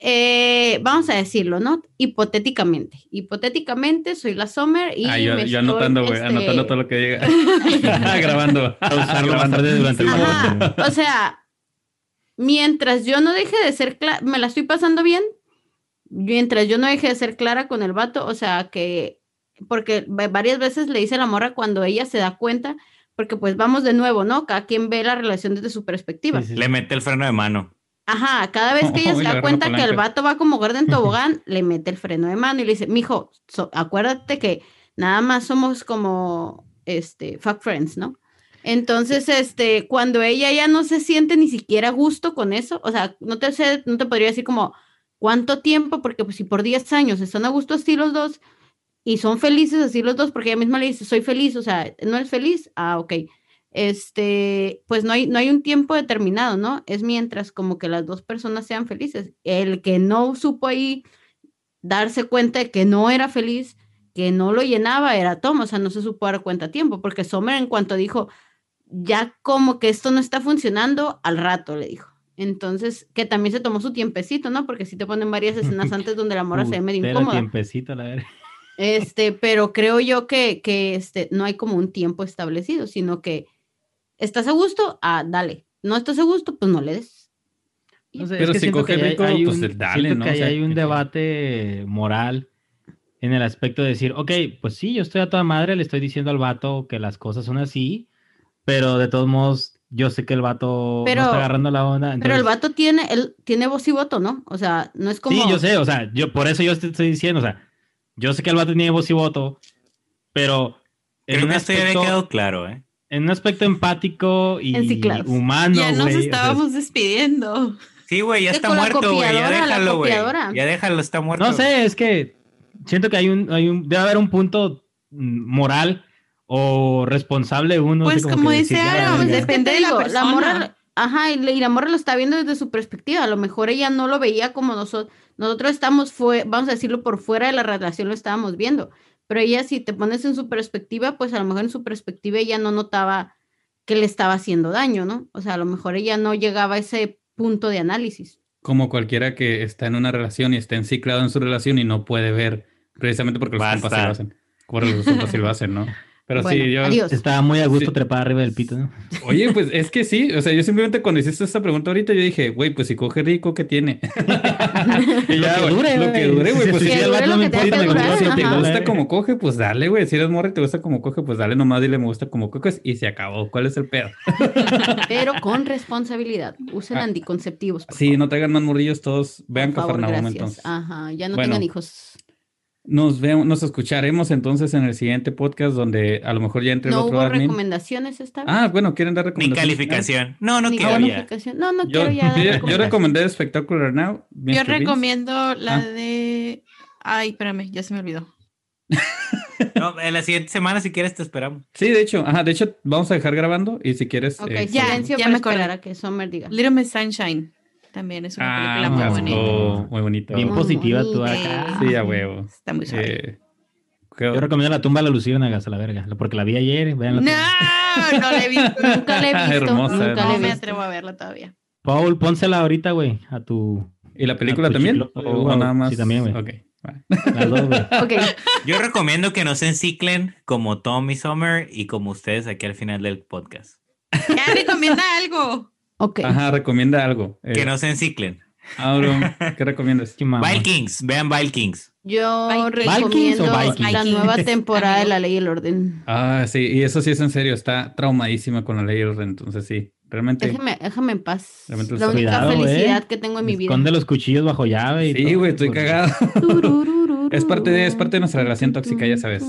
Eh, vamos a decirlo, ¿no? Hipotéticamente. Hipotéticamente soy la Summer y Ah, yo, me yo estoy, anotando, güey, este, anotando todo lo que llega. Grabando. Grabando. durante el o sea, mientras yo no deje de ser clara, me la estoy pasando bien, mientras yo no deje de ser clara con el vato, o sea, que, porque va- varias veces le dice la morra cuando ella se da cuenta, porque pues vamos de nuevo, ¿no? Cada quien ve la relación desde su perspectiva. Sí, sí, sí. Le mete el freno de mano. Ajá, cada vez que ella Oh, se da cuenta que el vato va como gordo en tobogán, le mete el freno de mano y le dice, mijo, so- acuérdate que nada más somos como, este, fuck friends, ¿no? Entonces, este, cuando ella ya no se siente ni siquiera a gusto con eso, o sea, no te sé, no te podría decir como cuánto tiempo, porque pues si por 10 años están a gusto así los dos y son felices así los dos, porque ella misma le dice, soy feliz, o sea, ¿no es feliz? Ah, ok este, pues no hay, no hay un tiempo determinado, ¿no? Es mientras como que las dos personas sean felices. El que no supo ahí darse cuenta de que no era feliz, que no lo llenaba, era Tom, o sea, no se supo dar cuenta a tiempo, porque Sommer en cuanto dijo, ya como que esto no está funcionando, al rato le dijo. Entonces, que también se tomó su tiempecito, ¿no? Porque si te ponen varias escenas antes donde la mora se ve medio incómoda. tiempecito, la verdad. Este, pero creo yo que, que este, no hay como un tiempo establecido, sino que estás a gusto, ah, dale. No estás a gusto, pues no le des. No sé, Pero es que si siento coge que hay- rico, hay pues, un- dale, ¿no? que O sea, hay un que- debate moral en el aspecto de decir, ok, pues sí, yo estoy a toda madre, le estoy diciendo al vato que las cosas son así, pero de todos modos, yo sé que el vato Pero- no está agarrando la onda. Pero el entonces- vato tiene, él tiene voz y voto, ¿no? O sea, no es como. Sí, yo sé, o sea, yo por eso yo te estoy diciendo, o sea, yo sé que el vato tiene voz y voto, pero en Creo un que esto aspecto- quedado claro, ¿eh? en un aspecto empático y En sí, claro. humano, ya nos güey, o sea, estábamos despidiendo. Sí, güey, ya está muerto, güey. Ya déjalo, güey. Ya déjalo, está muerto. No sé, es que siento que hay un, hay un, debe haber un punto mm, moral o responsable uno. Pues así como que dice Aaron. Pues Depende de la digo, la persona. morra, ajá, y la morra lo está viendo desde su perspectiva. A lo mejor ella no lo veía como nosotros. Nosotros estamos, fue, vamos a decirlo, por fuera de la relación lo estábamos viendo. Pero ella, si te pones en su perspectiva, pues a lo mejor en su perspectiva ella no notaba que le estaba haciendo daño, ¿no? O sea, a lo mejor ella no llegaba a ese punto de análisis. Como cualquiera que está en una relación y está enciclado en su relación y no puede ver, precisamente porque los Basta. compas sí lo hacen. Porque los compas sí lo hacen, ¿no? Pero Bueno, sí, yo. adiós. Estaba muy a gusto Sí. trepar arriba del pito, ¿no? Oye, pues es que sí, o sea, yo simplemente cuando hiciste esta pregunta ahorita, yo dije, güey, pues si coge rico, ¿qué tiene? Y ya, Lo que güey, dure, lo que dure, güey, pues sí, si dure te gusta como coge, pues dale, güey. Si eres morra y te gusta como coge, pues dale nomás, dile me gusta como coges y se acabó. ¿Cuál es el pedo? Pero con responsabilidad. Usen Ah, anticonceptivos. Sí, favor. no traigan más morrillos, todos vean gracias. entonces. Ajá, ya no Bueno. tengan hijos. Nos vemos, nos escucharemos entonces en el siguiente podcast donde a lo mejor ya entre el No otro hubo admin. recomendaciones esta vez. Ah, bueno, ¿quieren dar Ni recomendaciones? calificación. No, no Ni quiero ya. calificación. No, no Yo, quiero ya. dar yo- recomendé Spectacular Now. Mr. Yo recomiendo la Ah. de. Ay, espérame, ya se me olvidó. No, en la siguiente semana, si quieres, te esperamos. Sí, de hecho, ajá, de hecho, vamos a dejar grabando y si quieres. Ok, eh, ya, ya me acordé. esperar a que Summer diga. Little Miss Sunshine también es una Ah, película muy un bonita. muy bonito. Bien Muy positiva tú bonita. acá. Sí, a huevo. Está muy suave. Eh, ¿qué- Yo recomiendo la tumba de la luciérnagas a la verga, porque la vi ayer, vean No, no la he visto. Nunca la he visto. Hermosa, nunca la No he me atrevo a verla todavía. Paul, pónsela ahorita, güey, a tu... ¿Y la película Ah, también? chiclote, ¿O, güey. o nada más? Sí, también, güey. Ok. va. Las dos, güey. Ok, Yo recomiendo que no se enciclen como Tom y Summer y como ustedes aquí al final del podcast. Ya recomienda algo. Ok. Ajá, recomienda algo. Eh, Que no se enciclen. Auron, ¿qué recomiendas? Vikings, vean Vikings. Yo Vikings recomiendo Vikings? la nueva temporada de. La Ley y el Orden. Ah, sí, y eso sí es en serio, está traumadísima con la ley del orden, entonces sí, realmente. Déjame, déjame en paz. Realmente La única Cuidado, felicidad eh. que tengo en mi vida. Esconde los cuchillos bajo llave y Sí, güey, estoy cagado. Es parte de- es parte de nuestra relación tóxica, ya sabes.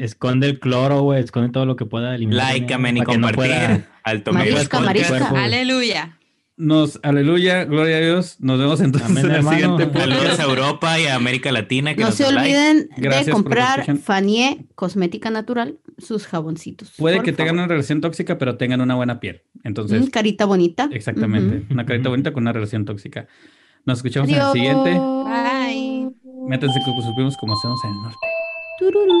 Esconde el cloro, güey, esconde todo lo que pueda eliminar. Like, amen y que no compartir. pueda- Al Tomeiros Marisca, Podcast. marisca. cuerpo, güey. Aleluya. Nos, aleluya, gloria a Dios. Nos vemos entonces Amén, en el hermano. siguiente podcast. Saludos a Europa y a América Latina. Que No nos se like. olviden Gracias de comprar escuchar. Fanie Cosmética Natural, sus jaboncitos. Puede que tengan una relación tóxica, pero tengan una buena piel. Entonces, Mm, carita bonita. exactamente. Una carita bonita con una relación tóxica. Nos escuchamos Adiós. en el siguiente. Bye. Métanse con sus primos como hacemos en el norte. Tururú.